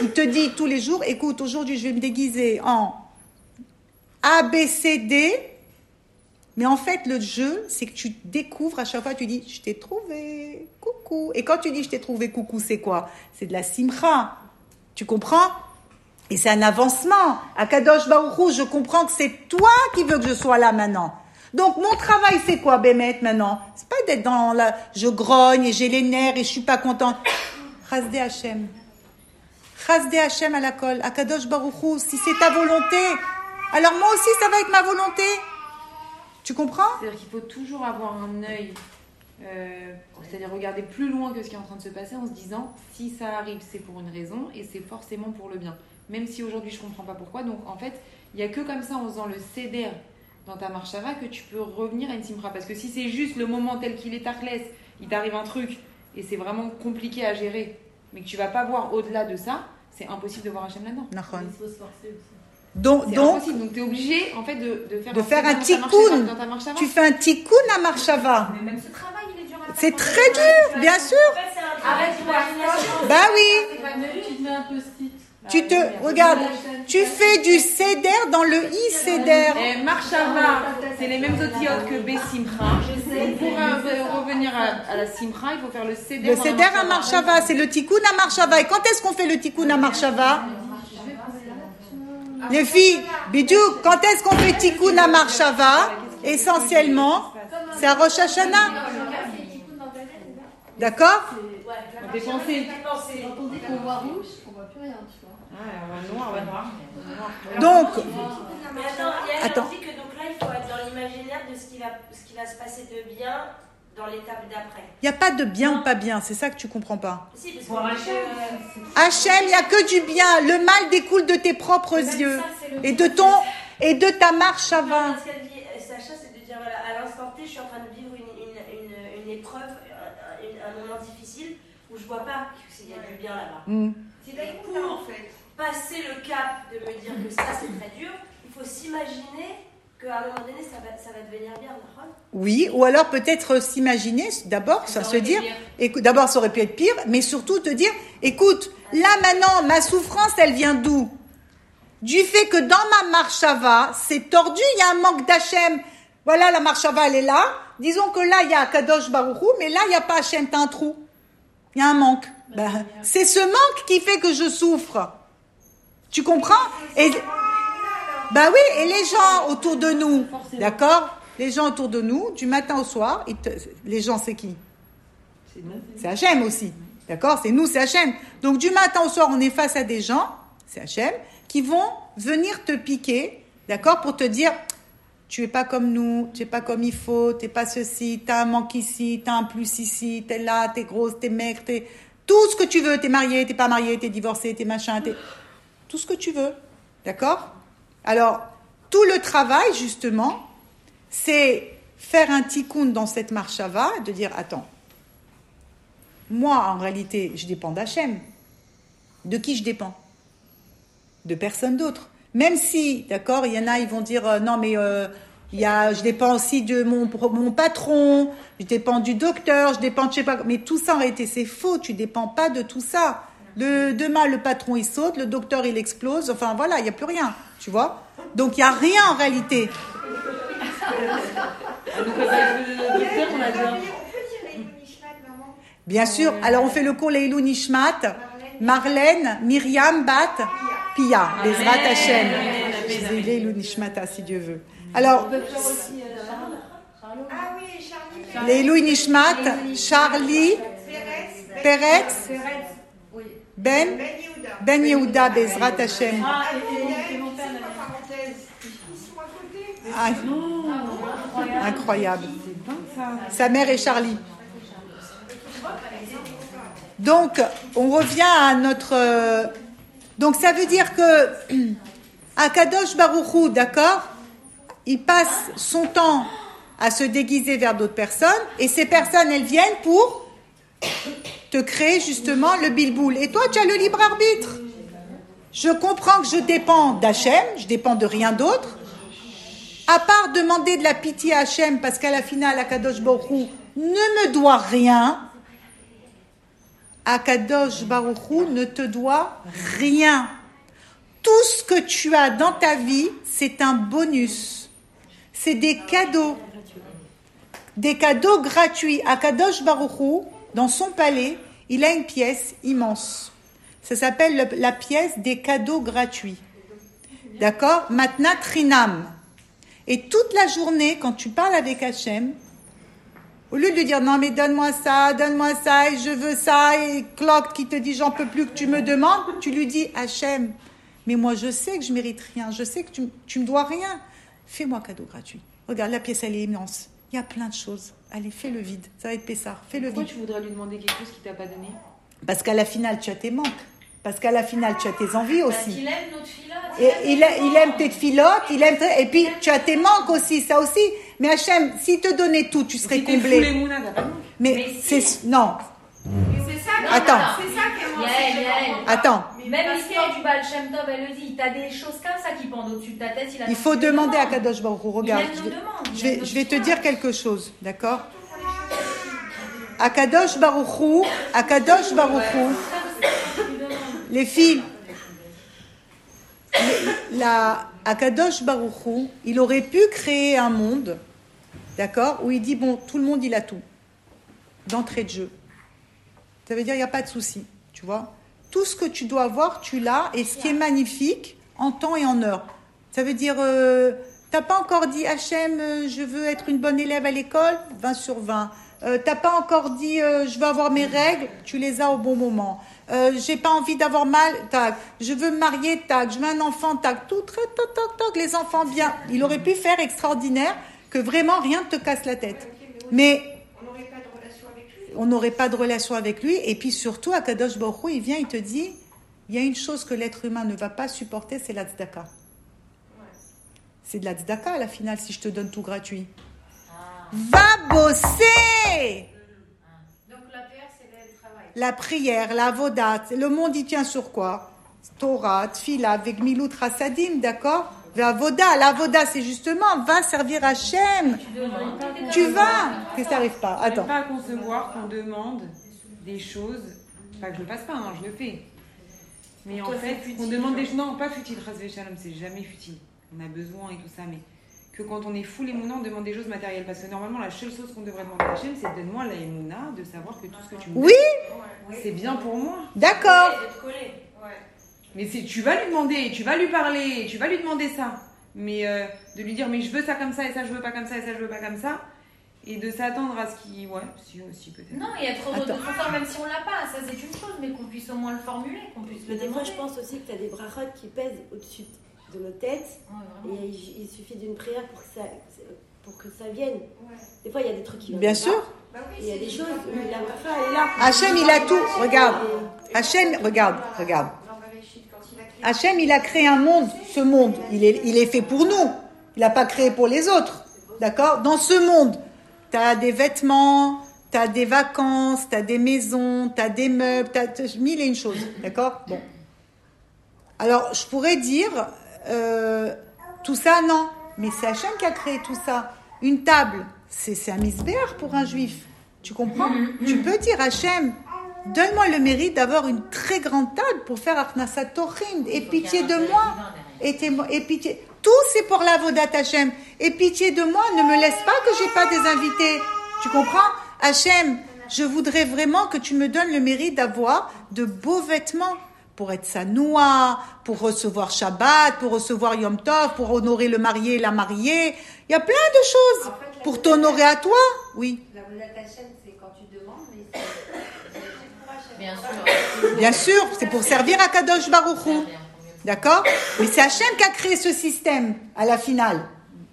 il te dit tous les jours, écoute, aujourd'hui je vais me déguiser en A, B, C, D. Mais en fait, le jeu, c'est que tu découvres à chaque fois, tu dis, je t'ai trouvé, coucou. Et quand tu dis, je t'ai trouvé, coucou, c'est quoi? C'est de la simcha. Tu comprends? Et c'est un avancement. À Kadosh Baruchou, je comprends que c'est toi qui veux que je sois là maintenant. Donc mon travail, c'est quoi, Bémet, maintenant? C'est pas d'être dans la... Je grogne et j'ai les nerfs et je suis pas contente. Chasdé Hachem. Hachem à la colle. À Kadosh Baruchou, si c'est ta volonté, alors moi aussi, ça va être ma volonté. Tu comprends C'est-à-dire qu'il faut toujours avoir un œil, euh, c'est-à-dire regarder plus loin que ce qui est en train de se passer en se disant si ça arrive, c'est pour une raison et c'est forcément pour le bien. Même si aujourd'hui je comprends pas pourquoi. Donc en fait, il n'y a que comme ça en faisant le céder dans ta marche va que tu peux revenir à une simra. Parce que si c'est juste le moment tel qu'il est tachless, il t'arrive un truc et c'est vraiment compliqué à gérer, mais que tu vas pas voir au-delà de ça, c'est impossible de voir Hachem là-dedans. Il faut se forcer aussi. Donc, donc. Donc tu es obligé en fait de, de faire de faire un ta tikkun. tu fais un tikkun à Marshava. Mais même ce travail, il est dur à faire. C'est très dur, bien sûr. Arrête. Bah oui. Tu te mets un post-it. Tu te, regarde, tu fais du céder dans le i céder. Marshava, c'est les mêmes otiotes que B Simcha. Donc pour revenir à, à la Simcha, il faut faire le céder. Le céder à Marshava, c'est le tikkun à Marshava. Et quand est-ce qu'on fait le tikkun à Marshava Les filles, bidou, quand est-ce qu'on fait tikkun à Marshava Essentiellement, c'est à Rosh Hashanah. D'accord Des pensées. Quand on dit qu'on voit rouge, on voit plus rien, tu vois. On va noir, on va noir. Donc, Mais attends, Yann Attends. dit que donc là, il faut être dans l'imaginaire de ce qui, va, ce qui va se passer de bien dans l'étape d'après. il n'y a pas de bien ou pas bien, c'est ça que tu comprends pas. Si, parce Pour que, Hachem. euh, Hachem, il n'y a que du bien. Le mal découle de tes propres même yeux ça, c'est le et de ton et de ta marche à vin. ce qu'elle dit, euh, Sacha, c'est de dire voilà, à l'instant T, je suis en train de vivre une, une, une, une épreuve, un, un- moment difficile où je vois pas qu'il y a du bien là-bas. Hmm. C'est pour passer le cap de me dire que ça c'est très dur, il faut s'imaginer qu'à un moment donné ça va, ça va devenir bien. Oui, ou alors peut-être s'imaginer, d'abord, ça se dire, d'abord ça aurait pu être pire, mais surtout te dire, écoute, là maintenant, ma souffrance, elle vient d'où? Du fait que dans ma marchava, c'est tordu, il y a un manque d'Hachem. Voilà, la marchava, elle est là. Disons que là, il y a Kadosh Baruchou, mais là, il n'y a pas Hachem, t'as un trou. Il y a un manque. Ben, c'est ce manque qui fait que je souffre. Tu comprends? Et Bah oui, et les gens autour de nous, d'accord Les gens autour de nous, du matin au soir, te- les gens, c'est qui. C'est Hachem aussi. D'accord C'est nous, c'est Hachem. Donc du matin au soir, on est face à des gens, c'est Hachem, qui vont venir te piquer, d'accord Pour te dire, tu es pas comme nous, tu es pas comme il faut, t'es pas ceci, t'as un manque ici, t'as un plus ici, t'es là, t'es grosse, t'es maigre, t'es... Tout ce que tu veux, t'es marié, t'es pas marié, t'es divorcé, t'es machin, t'es... Tout ce que tu veux, d'accord Alors, tout le travail, justement, c'est faire un tikkun dans cette marchava, de dire, attends, moi, en réalité, je dépends d'Hachem. De qui je dépends? De personne d'autre. Même si, d'accord, il y en a, ils vont dire, euh, non, mais euh, y a, je dépends aussi de mon, mon patron, je dépends du docteur, je dépends de je sais pas. Mais tout ça, en réalité, c'est faux. Tu dépends pas de tout ça. Le, demain, le patron, il saute, le docteur, il explose. Enfin, voilà, il n'y a plus rien. Tu vois Donc, il n'y a rien en réalité. Les Bien sûr. Alors, on fait le cours Leilou Nishmat, Marlène, Myriam, Bat, Pia, Bezrat Hachem. Leilou Nishmata, si Dieu veut. Alors, Leilou Nishmat, Charlie, Peretz, Ben, Ben Yehuda. Bezrat Hachem. Ah, Ah, et, mon père. Ah, Incroyable. Sa mère et Charlie. Donc, on revient à notre. euh, Donc, ça veut dire que [CLEARS THROAT] Akadosh Baruchou, d'accord Il passe son temps à se déguiser vers d'autres personnes, et ces personnes, elles viennent pour te créer justement le bilboul. Et toi, tu as le libre arbitre. Je comprends que je dépends d'Hachem, je dépends de rien d'autre. À part demander de la pitié à Hachem, parce qu'à la finale, Akadosh Baruchou ne me doit rien. Akadosh Baruchou ne te doit rien. Tout ce que tu as dans ta vie, c'est un bonus. C'est des cadeaux. Des cadeaux gratuits. Akadosh Baruchou, dans son palais, il a une pièce immense. Ça s'appelle le- la pièce des cadeaux gratuits. D'accord? Maintenant, Trinam. Et toute la journée, quand tu parles avec Hachem, au lieu de lui dire non mais donne-moi ça, donne-moi ça, et je veux ça, et Claude qui te dit j'en peux plus que tu me demandes, tu lui dis Hachem, mais moi je sais que je mérite rien, je sais que tu, tu me dois rien. Fais-moi cadeau gratuit. Regarde, la pièce elle est immense. Il y a plein de choses. Allez, fais le vide. Ça va être Pessard. Fais le Pourquoi vide. tu voudrais lui demander quelque chose qu'il t'a pas donné? Parce qu'à la finale, tu as tes manques. Parce qu'à la finale, tu as tes envies Parce aussi. qu'il aime notre. Et il, a- il aime tes filottes, il aime et puis tu as tes manques aussi, ça aussi. Mais Hachem, s'il te donnait tout, tu serais Si comblé. Pas de Mais c'est non, Attends. c'est ça qui est moi. Yael, Yael. attends. Même Parce l'histoire du Baal Shem Tov, elle le dit. T'as des choses comme ça qui pendent au-dessus de ta tête. Il, a Il faut demander à. Kadosh Baruch Hu. Regarde, Il je vais, demandes, il je vais, aime je vais te dire quelque chose, d'accord? Akadosh Baruch Hu, Akadosh Baruch Hu, les filles, les- la Akadosh Baruch Hu, il aurait pu créer un monde, d'accord, où il dit bon, tout le monde il a tout, d'entrée de jeu. Ça veut dire il n'y a pas de souci, tu vois. Tout ce que tu dois avoir, tu l'as, et ce qui est magnifique, en temps et en heure. Ça veut dire, euh, t'as pas encore dit euh, je veux être une bonne élève à l'école, 20 sur 20. Euh, t'as pas encore dit euh, je veux avoir mes règles, tu les as au bon moment. Euh, j'ai pas envie d'avoir mal, tac. Je veux me marier, tac. Je veux un enfant, tac. Tout, très, toc, toc, toc, les enfants bien. Il aurait pu faire extraordinaire que vraiment rien ne te casse la tête. Mais On n'aurait pas de relation avec lui. On n'aurait pas de relation avec lui. Et puis surtout, Akadosh Baruch Hu, il vient, il te dit, il y a une chose que l'être humain ne va pas supporter, c'est la tzedaka. C'est de la tzedaka à la finale si je te donne tout gratuit. Va bosser Donc la PR, c'est le travail. La prière, la vodat, le monde y tient sur quoi? Torah, Tfila, avec Milut Rasadim, d'accord? Voda, la voda, c'est justement, va servir Hachem. Tu vas Que ça n'arrive pas. Attends. pas à concevoir qu'on demande des choses. Pas que je le fasse pas, hein, je le fais. Mais en fait, on demande des choses. Non, pas futile, c'est jamais futile. On a besoin et tout ça, mais que quand on est full Emouna, on demande des choses matérielles. Parce que normalement, la seule chose qu'on devrait demander à Hachem, c'est donne-moi la Emouna, de savoir que tout ce que tu me Oui, donnes, c'est bien pour moi. d'accord. De te coller. Mais tu vas lui demander, tu vas lui parler, tu vas lui demander ça. Mais euh, de lui dire, mais je veux ça comme ça, et ça je veux pas comme ça, et ça je veux pas comme ça. Et de s'attendre à ce qu'il. Ouais, si aussi peut-être. Non, et être heureux de Attends. son corps, même si on l'a pas, ça c'est une chose, mais qu'on puisse au moins le formuler, qu'on puisse le Mais des fois, demander. je pense aussi que tu as des brachot qui pèsent au-dessus de nos têtes. Ouais, Et il, il suffit d'une prière pour que ça, pour que ça vienne. Des fois, il y a des trucs qui viennent Bien pas. sûr. Et il y a des choses où la bracha, elle est là. Hachem, il a tout. Regarde. Hachem, regarde, regarde. Hachem, il a créé un monde. Ce monde, il est, il est fait pour nous. Il n'a pas créé pour les autres. D'accord? Dans ce monde, tu as des vêtements, tu as des vacances, tu as des maisons, tu as des meubles, tu as mille et une choses. D'accord? Bon. Alors, je pourrais dire, euh, tout ça, non. Mais c'est Hachem qui a créé tout ça. Une table, c'est c'est un misbéar pour un juif. Tu comprends? Tu peux dire, Hachem, donne-moi le mérite d'avoir une très grande table pour faire Arnasat Tochim. Et pitié de moi. Et, pitié. Tout, c'est pour la Vodat Hachem. Et pitié de moi, ne me laisse pas que j'ai pas des invités. Tu comprends? Hachem, je voudrais vraiment que tu me donnes le mérite d'avoir de beaux vêtements pour être sanoua, pour recevoir Shabbat, pour recevoir Yom Tov, pour honorer le marié et la mariée. Il y a plein de choses pour t'honorer à toi. Oui, La Vodat Hachem, c'est quand tu demandes, mais c'est c'est pour Hachem. Bien sûr. c'est pour servir à Kadosh Baruch Hu. D'accord Mais c'est Hachem qui a créé ce système à la finale.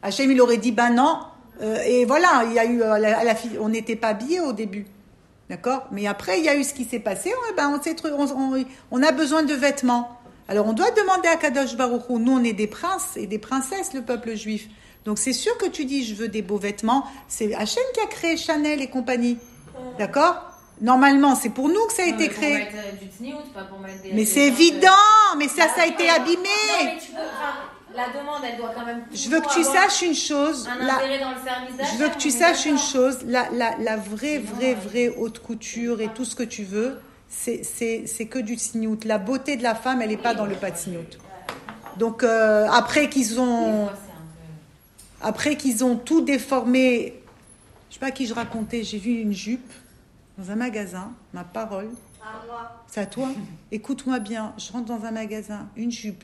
Hachem, il aurait dit, ben non. Euh, et voilà, il y a eu, euh, à la- à on n'était pas habillés au début. D'accord Mais après, il y a eu ce qui s'est passé. Ben, on, s'est tru- on, on- on a besoin de vêtements. Alors, on doit demander à Kadosh Baruch Hu. Nous, on est des princes et des princesses, le peuple juif. Donc, c'est sûr que tu dis, je veux des beaux vêtements. C'est Hachem qui a créé Chanel et compagnie. D'accord Normalement, c'est pour nous que ça a Non, mais été pour créé. mettre, du tsniout, pas pour mettre des- Mais c'est évident, mais ça, ça a été Non, abîmé. mais tu peux- enfin, la demande, elle doit quand même. Je veux que tu saches une chose. Un la- dans le je veux que tu saches une chose. La, la, la vraie, vraie, vraie haute couture et tout ce que tu veux, c'est, c'est, c'est que du signout. La beauté de la femme, elle n'est pas dans le pas de signout. Donc, euh, après qu'ils ont, après qu'ils ont tout déformé, je sais pas à qui je racontais, j'ai vu une jupe dans un magasin, ma parole. C'est à toi. [LAUGHS] Écoute-moi bien, je rentre dans un magasin, une jupe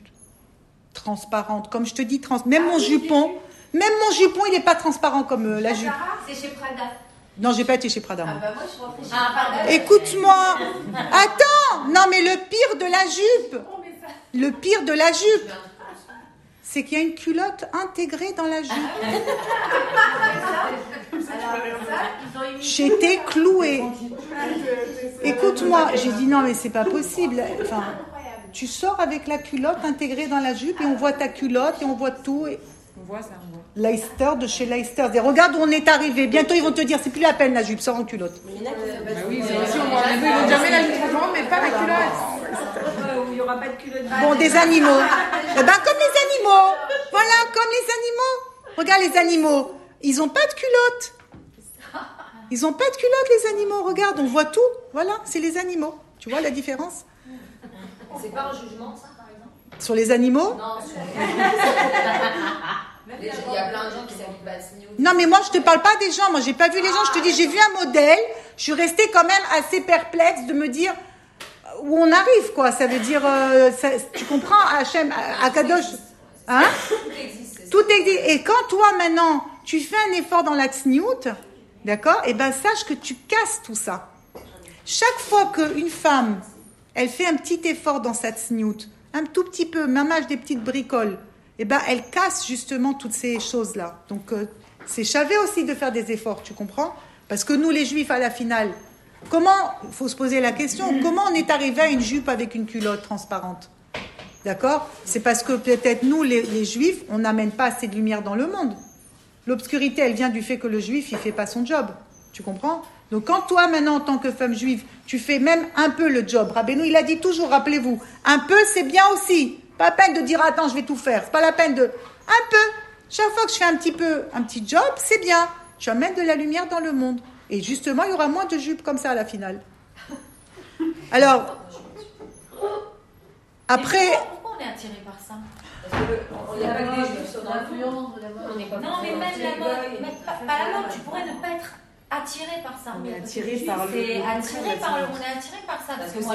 transparente, comme je te dis, trans. Même mon jupon, même mon jupon, il n'est pas transparent comme euh, la jupe. C'est chez Prada. Non, j'ai pas été chez Prada. Ah bah moi, je chez Ah, Prada. pardon. Écoute-moi. [LAUGHS] Attends. Non, mais le pire de la jupe, le pire de la jupe, c'est qu'il y a une culotte intégrée dans la jupe. Imité. J'étais clouée. Écoute-moi, j'ai dit non, mais c'est pas possible. Enfin, tu sors avec la culotte intégrée dans la jupe et on voit ta culotte et on voit tout. Et... On voit ça, on voit. Leicester de chez Leicester. Et regarde où on est arrivé. Bientôt ils vont te dire c'est plus la peine la jupe, sors en culotte. Mais il y en a qui savent Bah pas oui, trop. c'est aussi, on voit. Ils vont jamais la jupe transparente, mais pas la culotte. Pas de culotte. Bon, des animaux. Eh ben comme les animaux. Voilà, comme les animaux. Regarde les animaux. Ils ont pas de culotte. Ils ont pas de culotte les animaux. Regarde, on voit tout. Voilà, c'est les animaux. Tu vois la différence? C'est pas un jugement, ça, par exemple? Sur les animaux? Non, sur Les gens- [LAUGHS] Il y a plein de gens qui s'habillent pas. Non, mais moi, je te parle pas des gens. Moi, j'ai pas vu les gens. Je te dis, j'ai vu un modèle. Je suis restée quand même assez perplexe de me dire où on arrive, quoi. Ça veut dire, euh, ça- tu comprends, Hachem, Akadosh. Hein? Tout existe. Et quand toi, maintenant, tu fais un effort dans la tsniout, d'accord Eh ben, sache que tu casses tout ça. Chaque fois qu'une femme, elle fait un petit effort dans sa tsniout, un tout petit peu, même âge des petites bricoles, eh ben, elle casse justement toutes ces choses-là. Donc, euh, c'est chavé aussi de faire des efforts, tu comprends? Parce que nous, les juifs, à la finale, comment, il faut se poser la question, comment on est arrivé à une jupe avec une culotte transparente? D'accord? C'est parce que peut-être nous, les, juifs, on n'amène pas assez de lumière dans le monde. L'obscurité, elle vient du fait que le juif, il fait pas son job. Tu comprends? Donc quand toi, maintenant, en tant que femme juive, tu fais même un peu le job, Rabbeinu, il a dit toujours, rappelez-vous, un peu, c'est bien aussi. Pas la peine de dire, attends, je vais tout faire. C'est pas la peine de... Un peu. Chaque fois que je fais un petit peu, un petit job, c'est bien. Tu amènes de la lumière dans le monde. Et justement, il y aura moins de jupes comme ça à la finale. Alors, après... Pourquoi, on est attiré par ça Parce que le- on n'y a pas que des juifs sur la L'influence Non, mais même la mode, pas, la mode, tu pourrais ne pas être attiré par ça. On est attiré par le- attiré par le, ça. on est attiré par ça. Parce que que moi,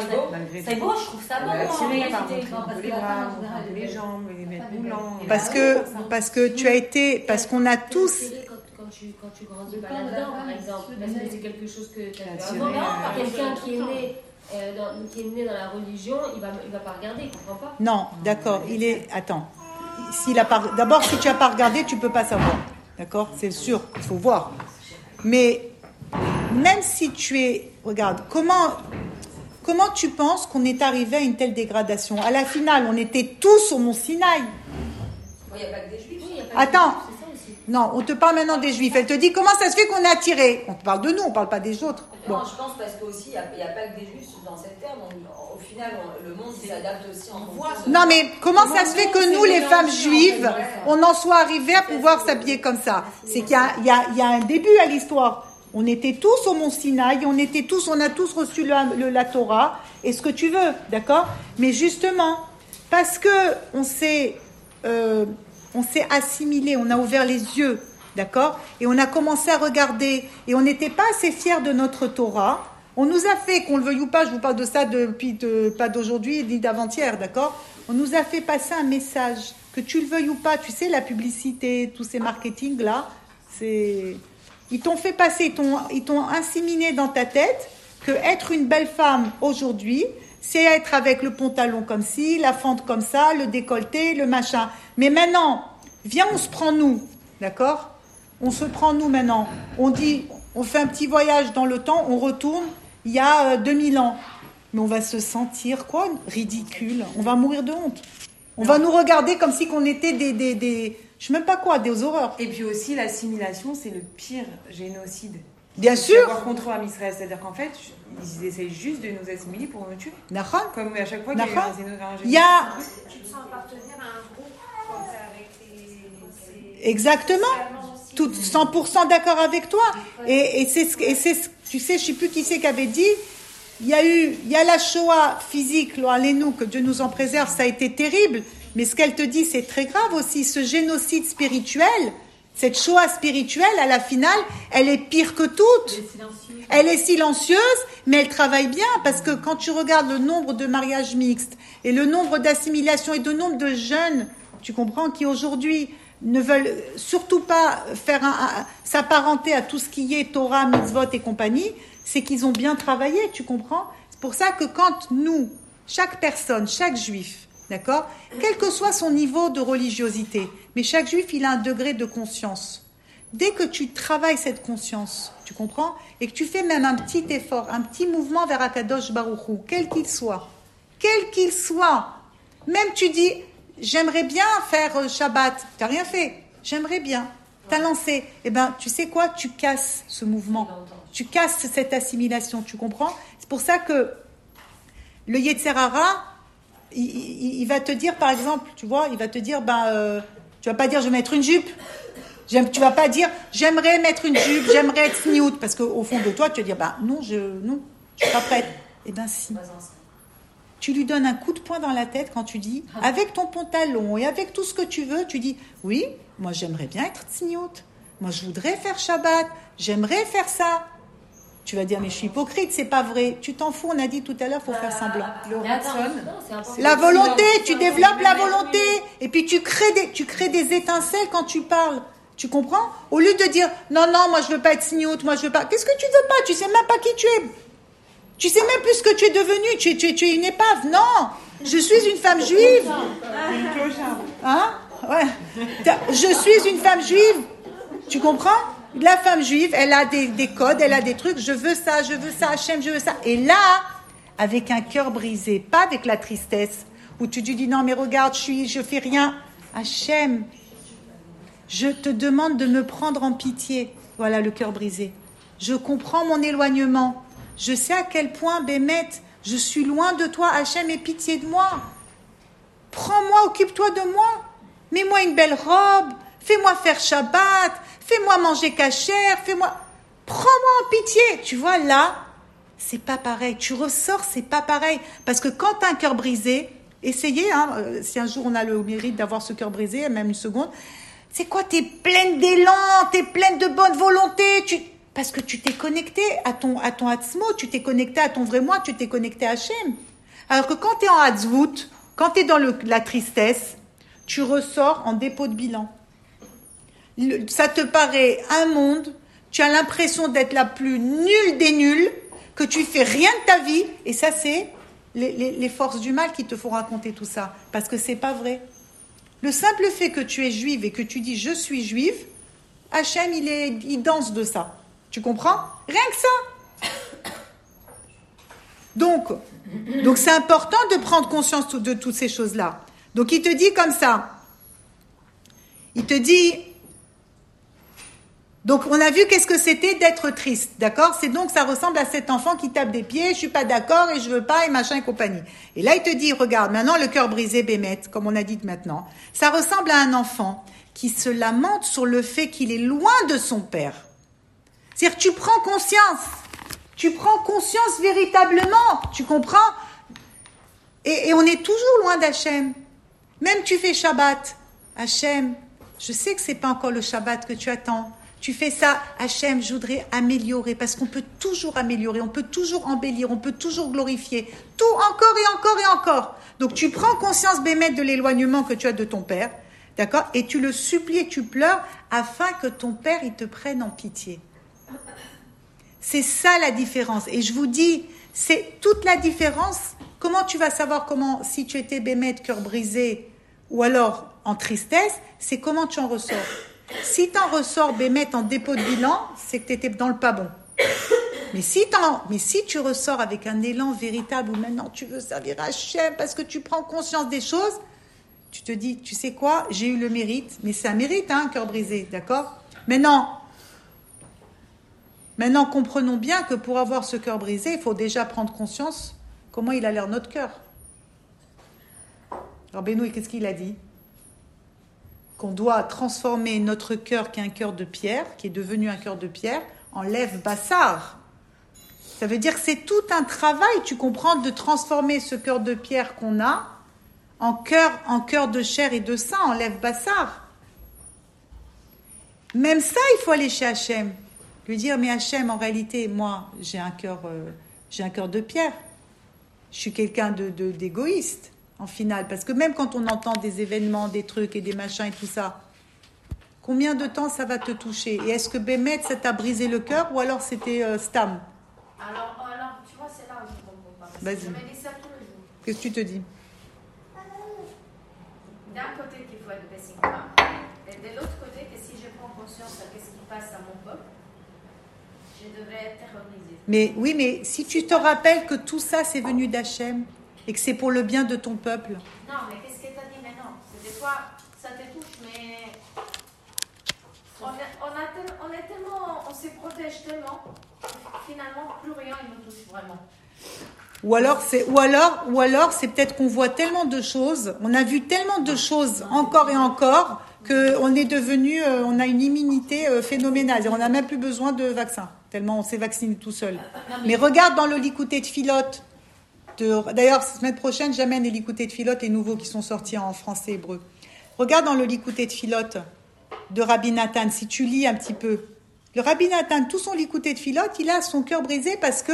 c'est beau. Je trouve ça On beau. en attiré par les bras, les jambes, les moulants. Parce que, ça. parce que tu as été, parce qu'on a tous. Quand, tu, quand tu grandis pas là-dedans, par exemple, c'est parce que c'est quelque chose que tu as avant. Par quelqu'un qui est né. euh, dans, qui est né dans la religion, il va, il va pas regarder, il comprend pas. Non, d'accord. Il est. Attends. S'il a pas. D'abord, si tu as pas regardé, tu peux pas savoir. D'accord C'est sûr. Il faut voir. Mais même si tu es. Regarde, comment. Comment tu penses qu'on est arrivé à une telle dégradation? À la finale, on était tous au Mont Sinaï. Il n'y a pas que des juifs. Oui, il y a pas de- Attends. Non, on te parle maintenant des Juifs. Elle te dit comment ça se fait qu'on est attiré? On te parle de nous, on parle pas des autres. Bon. Non, je pense parce qu'aussi, il n'y a, pas que des juifs dans cette terre. Donc, au final, on- le monde s'adapte aussi en fonction Non, mais comment ça se fait que nous, les femmes juives, on en soit arrivé à pouvoir s'habiller comme ça? C'est qu'il y a, y, y un début à l'histoire. On était tous au Mont Sinaï, on était tous, on a tous reçu le- le- la Torah et ce que tu veux, d'accord? Mais justement, parce que on s'est, euh, on s'est assimilé, on a ouvert les yeux, d'accord? Et on a commencé à regarder et on n'était pas assez fiers de notre Torah. On nous a fait, qu'on le veuille ou pas, je vous parle de ça depuis de- pas d'aujourd'hui ni d'avant-hier, d'accord? On nous a fait passer un message, que tu le veuilles ou pas. Tu sais, la publicité, tous ces marketing là, c'est ils t'ont fait passer, ils t'ont inséminé dans ta tête que être une belle femme aujourd'hui, c'est être avec le pantalon comme ci, la fente comme ça, le décolleté, le machin. Mais maintenant, viens, on se prend nous, d'accord? On se prend nous maintenant. On dit, on fait un petit voyage dans le temps, on retourne il y a euh, 2000 ans. Mais on va se sentir quoi? Ridicule. On va mourir de honte. On va nous regarder comme si qu'on était des, des, des, je sais même pas quoi, des horreurs. Et puis aussi, l'assimilation, c'est le pire génocide. Bien sûr. Avoir contre à Israël. C'est-à-dire qu'en fait, ils essayent juste de nous assimiler pour nous tuer. Nahon Comme à chaque fois qu'il y a eu un Nahon géno- un génocide. Il y a, Tu te sens appartenir à un groupe avec tes. Exactement. Tout 100% d'accord avec toi. Et, et c'est ce, et c'est ce- tu sais, je sais plus qui c'est qui avait dit. Il y a eu, il y a la Shoah physique, nous que Dieu nous en préserve, ça a été terrible. Mais ce qu'elle te dit, c'est très grave aussi. Ce génocide spirituel, cette Shoah spirituelle, à la finale, elle est pire que toute. Elle est silencieuse, mais elle travaille bien parce que quand tu regardes le nombre de mariages mixtes et le nombre d'assimilations et le nombre de jeunes, tu comprends, qui aujourd'hui ne veulent surtout pas faire un- un- s'apparenter à tout ce qui est Torah, mitzvot et compagnie, c'est qu'ils ont bien travaillé, tu comprends? C'est pour ça que quand nous, chaque personne, chaque juif, d'accord, quel que soit son niveau de religiosité, mais chaque juif, il a un degré de conscience. Dès que tu travailles cette conscience, tu comprends, et que tu fais même un petit effort, un petit mouvement vers Akadosh Baruchou, quel qu'il soit, quel qu'il soit, même tu dis, j'aimerais bien faire euh, Shabbat, tu n'as rien fait, j'aimerais bien, tu as lancé, eh ben, tu sais quoi, tu casses ce mouvement, tu casses cette assimilation, tu comprends? C'est pour ça que le Yetzerara, il, il- il va te dire, par exemple, tu vois, il va te dire, ben, euh, tu vas pas dire, je vais mettre une jupe. Tu vas pas dire, j'aimerais mettre une jupe, j'aimerais être sniout, parce qu'au fond de toi, tu vas dire, ben, non, je, non, je suis pas prête. Eh ben, si. Tu lui donnes un coup de poing dans la tête quand tu dis, avec ton pantalon et avec tout ce que tu veux, tu dis, oui, moi j'aimerais bien être sniout. Moi je voudrais faire Shabbat, j'aimerais faire ça. Tu vas dire, mais je suis hypocrite, c'est pas vrai. Tu t'en fous, on a dit tout à l'heure, faut faire semblant. Important. La volonté, tu développes la volonté. Et puis tu crées des, tu crées des étincelles quand tu parles. Tu comprends? Au lieu de dire non, non, moi je veux pas être sniout, moi je veux pas. Qu'est-ce que tu veux pas? Tu sais même pas qui tu es. Tu sais même plus ce que tu es devenu. Tu es, tu es, tu es une épave. Non Je suis une femme juive. Hein? Ouais. Je suis une femme juive. Tu comprends? La femme juive, elle a des, des codes, elle a des trucs. Je veux ça, je veux ça, Hachem, je veux ça. Et là, avec un cœur brisé, pas avec la tristesse, où tu te dis non, mais regarde, je suis, fais rien. Hachem, je te demande de me prendre en pitié. Voilà le cœur brisé. Je comprends mon éloignement. Je sais à quel point, Bémet, je suis loin de toi. Hachem, aie pitié de moi. Prends-moi, occupe-toi de moi. Mets-moi une belle robe. Fais-moi faire Shabbat. Fais-moi manger cachère. Fais-moi. Prends-moi en pitié. Tu vois, là, c'est pas pareil. Tu ressors, c'est pas pareil. Parce que quand t'as un cœur brisé, essayez, hein, euh, si un jour on a le mérite d'avoir ce cœur brisé, même une seconde, c'est quoi T'es pleine d'élan, t'es pleine de bonne volonté. Parce que tu t'es connecté à ton, à ton Atzmo, tu t'es connecté à ton vrai moi, tu t'es connecté à Hachem. Alors que quand tu es en Hatzvout, quand tu es dans la tristesse, tu ressors en dépôt de bilan. Ça te paraît un monde, tu as l'impression d'être la plus nulle des nulles, que tu fais rien de ta vie, et ça c'est les, forces du mal qui te font raconter tout ça, parce que c'est pas vrai. Le simple fait que tu es juive et que tu dis je suis juive, Hachem il, est, il danse de ça. Tu comprends? Rien que ça. Donc, donc c'est important de prendre conscience de toutes ces choses-là. Donc il te dit comme ça. Il te dit. Donc on a vu qu'est-ce que c'était d'être triste, d'accord? C'est donc ça ressemble à cet enfant qui tape des pieds, je suis pas d'accord et je veux pas et machin et compagnie. Et là il te dit regarde maintenant le cœur brisé Bémet, comme on a dit maintenant, ça ressemble à un enfant qui se lamente sur le fait qu'il est loin de son père. C'est-à-dire tu prends conscience, tu prends conscience véritablement, tu comprends? Et, on est toujours loin d'Hachem. Même tu fais Shabbat, Hachem, je sais que c'est pas encore le Shabbat que tu attends. Tu fais ça, Hachem, je voudrais améliorer, parce qu'on peut toujours améliorer, on peut toujours embellir, on peut toujours glorifier, tout encore et encore et encore. Donc tu prends conscience, Bémet, de l'éloignement que tu as de ton père, d'accord Et tu le supplies tu pleures afin que ton père, il te prenne en pitié. C'est ça la différence. Et je vous dis, c'est toute la différence. Comment tu vas savoir comment, si tu étais bémet, cœur brisé, ou alors en tristesse, c'est comment tu en ressors. Si tu en ressors bémet en dépôt de bilan, c'est que tu étais dans le pas bon. Mais si, t'en- mais si tu ressors avec un élan véritable où maintenant tu veux servir Hachem parce que tu prends conscience des choses, tu te dis, tu sais quoi, j'ai eu le mérite, mais c'est un mérite, hein, cœur brisé, d'accord? Maintenant, Maintenant, comprenons bien que pour avoir ce cœur brisé, il faut déjà prendre conscience comment il a l'air notre cœur. Alors Benoît, qu'est-ce qu'il a dit? Qu'on doit transformer notre cœur, qui est un cœur de pierre, qui est devenu un cœur de pierre, en lève bassard. Ça veut dire que c'est tout un travail, tu comprends, de transformer ce cœur de pierre qu'on a en cœur, en cœur de chair et de sang, en lève bassard. Même ça, il faut aller chez Hachem. Lui dire, mais Hachem, en réalité, moi, j'ai un cœur, euh, j'ai un cœur de pierre. Je suis quelqu'un de, de- d'égoïste, en finale. Parce que même quand on entend des événements, des trucs et des machins et tout ça, combien de temps ça va te toucher? Et est-ce que Bémet, ça t'a brisé le cœur ou alors c'était euh, Stam? Alors, alors, tu vois, c'est là où je comprends pas. Vas-y. Je me dis ça tous les jours. Qu'est-ce que tu te dis? D'un côté, qu'il faut être Bessigma, et de l'autre côté, que si je prends conscience de ce qui passe à mon peuple, je devrais être terrorisée. Mais oui, mais si tu te rappelles que tout ça, c'est venu d'Hachem et que c'est pour le bien de ton peuple, Non, mais qu'est-ce que tu as dit maintenant? C'est des fois, ça te touche, mais on, a on est tellement, on se protège tellement, finalement, plus rien ne nous touche vraiment. Ou alors, c'est, ou alors, ou alors, c'est peut-être qu'on voit tellement de choses, on a vu tellement de choses encore et encore que on est devenu, euh, on a une immunité euh, phénoménale. Et on n'a même plus besoin de vaccin, tellement on s'est vacciné tout seul. Mais regarde dans le Likouté de Philote. D'ailleurs, semaine prochaine, j'amène les Likouté de Philote, les nouveaux qui sont sortis en français hébreu. Regarde dans le Likouté de Philote de Rabbi Nathan, si tu lis un petit peu. Le Rabbi Nathan, tout son Likouté de Philote, il a son cœur brisé parce que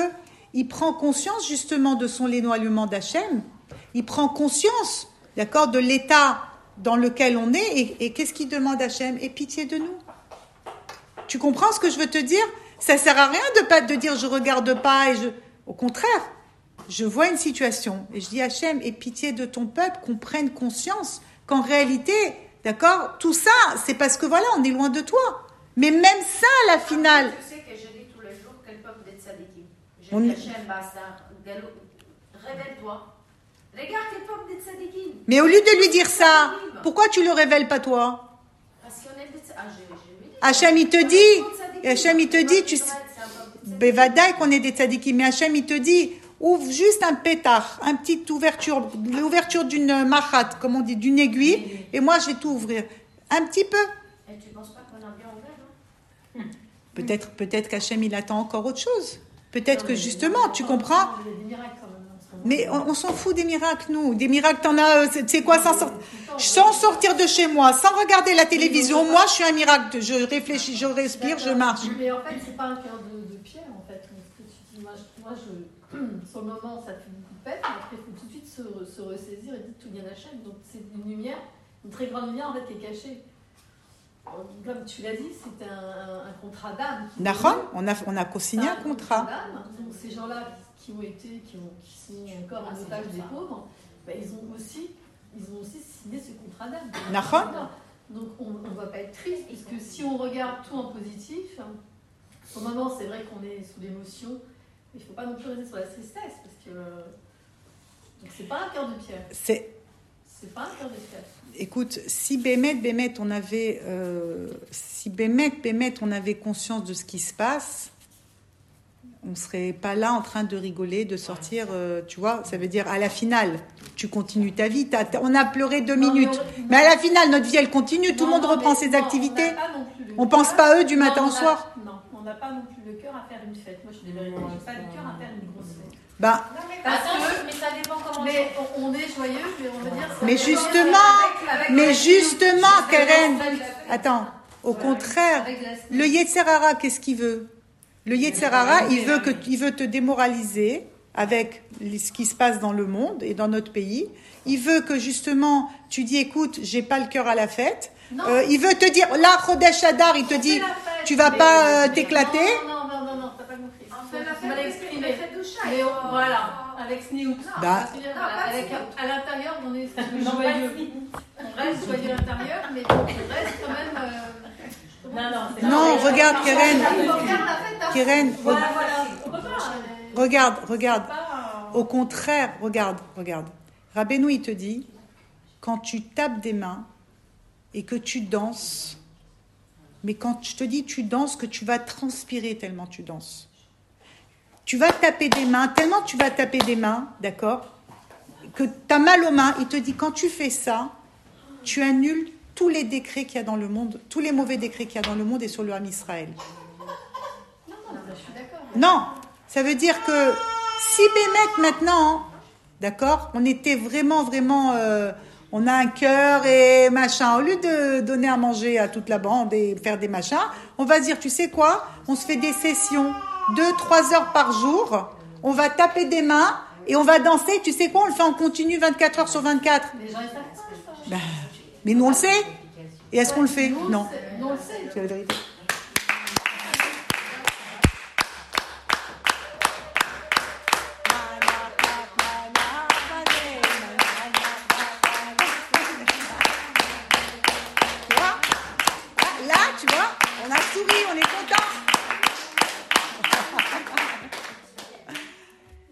il prend conscience justement de son éloignement d'Hachem. Il prend conscience, d'accord, de l'état dans lequel on est et, et qu'est-ce qu'il demande à Hachem? Et pitié de nous. Tu comprends ce que je veux te dire? Ça sert à rien de pas de dire je regarde pas et je. Au contraire, je vois une situation et je dis Hachem, et pitié de ton peuple, qu'on prenne conscience qu'en réalité, d'accord, tout ça, c'est parce que voilà, on est loin de toi. Mais même ça, à la finale, Tu sais que je dis tous les jours que le peuple des tzadikim. Je On- dis Hachem, basta, Galou, révèle-toi. Regarde le peuple des tzadikim. mais au lieu de lui dire ça, pourquoi tu le révèles pas toi? Parce qu'on est des tzadikim. Ah. Hachem, il te dit, Hachem, il te dit, tu sais. Bevadaï qu'on est des tzadikim, mais Hachem, il te dit, ouvre juste un pétard, un petite ouverture, l'ouverture d'une machat, comme on dit, d'une aiguille, et moi, je vais tout ouvrir. Un petit peu. Et tu penses pas qu'on a bien ouvert, non [LAUGHS] Peut-être, peut-être qu'Hachem, il attend encore autre chose. Peut-être que justement, tu comprends Mais on, on s'en fout des miracles, nous. Des miracles, t'en as, euh, c'est quoi, 100 sortes sans sortir de chez moi, sans regarder la télévision, moi je suis un miracle. Je réfléchis, je respire, je marche. Mais en fait, c'est pas un cœur de, de pierre, en fait. Moi, je, [CLEARS THROAT] sur le moment, ça fait beaucoup de peine, mais après, il faut tout de suite se, se ressaisir et dire tout vient d'Hachem. Donc, c'est une lumière, une très grande lumière, en fait, qui est cachée. Comme tu l'as dit, c'est un, un, un contrat d'âme. on a, on a C'est co-signé un contrat. d'âme. Donc, ces gens-là qui ont été, qui, ont, qui sont encore en otage des pauvres, ben, ils ont aussi. Ils ont aussi signé ce contrat d'âme. Nahon. Donc on ne va pas être triste, puisque si on regarde tout en positif, au moment c'est vrai qu'on est sous l'émotion, il ne faut pas non plus rester sur la tristesse, parce que donc c'est pas un cœur de pierre. C'est, C'est pas un cœur de pierre. écoute, si Bémet, Bémet, on avait, euh, si Bémet, Bémet, on avait conscience de ce qui se passe, on serait pas là en train de rigoler, de sortir, euh, tu vois. Ça veut dire à la finale, tu continues ta vie. t'as- t'as- on a pleuré deux Non, mais minutes, on- mais à la finale, notre vie, elle continue. Tout le monde non, reprend ses activités. On On pense pas à eux du matin au soir. Non, on n'a pas non plus le cœur à faire une fête. Moi je suis désolée, j'ai pas le cœur à faire une grosse fête. Ben, Non, mais Parce que- mais ça dépend comment Mais on, on est joyeux, mais on va dire. ça Mais justement, avec- avec mais justement, Karen, attends, au Ouais, contraire, le Yetzerara, qu'est-ce qu'il veut? Le Yetzerara, il veut, que, il veut te démoraliser avec ce qui se passe dans le monde et dans notre pays. Il veut que justement, tu dis, écoute, j'ai pas le cœur à la fête. Euh, il veut te dire, là, Chodesh Hadar, il te dit, tu vas mais- pas euh, t'éclater. Non, non, non, non, t'as pas compris. On fait la Tu m'as fête, exprimé. Mais on- voilà, avec Sneout. Bah. Parce voilà, avec, à l'intérieur, on est [LAUGHS] joyeux. On reste joyeux à l'intérieur, mais on reste quand même. euh, Non, non, c'est Non, regarde, Keren, à Keren, Voilà, re- voilà. On peut pas. regarde, regarde. Pas, Au contraire, regarde, regarde. Rabbeinu, il te dit, quand tu tapes des mains et que tu danses, mais quand je te dis tu danses, que tu vas transpirer tellement tu danses. Tu vas taper des mains, tellement tu vas taper des mains, d'accord Que tu as mal aux mains, il te dit, quand tu fais ça, tu annules tous les décrets qu'il y a dans le monde, tous les mauvais décrets qu'il y a dans le monde et sur le Ham Israël. Non, je suis. Non, ça veut dire que si Bémet maintenant, d'accord, on était vraiment, vraiment, euh, on a un cœur et machin, au lieu de donner à manger à toute la bande et faire des machins, on va dire, tu sais quoi, on se fait des sessions, deux, trois heures par jour, on va taper des mains et on va danser, tu sais quoi, on le fait en continu 24 heures sur 24. Les gens, ils savent pas ça. Ben, mais nous, on le sait. Et est-ce qu'on le fait? Non. sait- Nous, on le sait. C'est la vérité. Tu vois Ah, Là, tu vois, on a souri, on est content.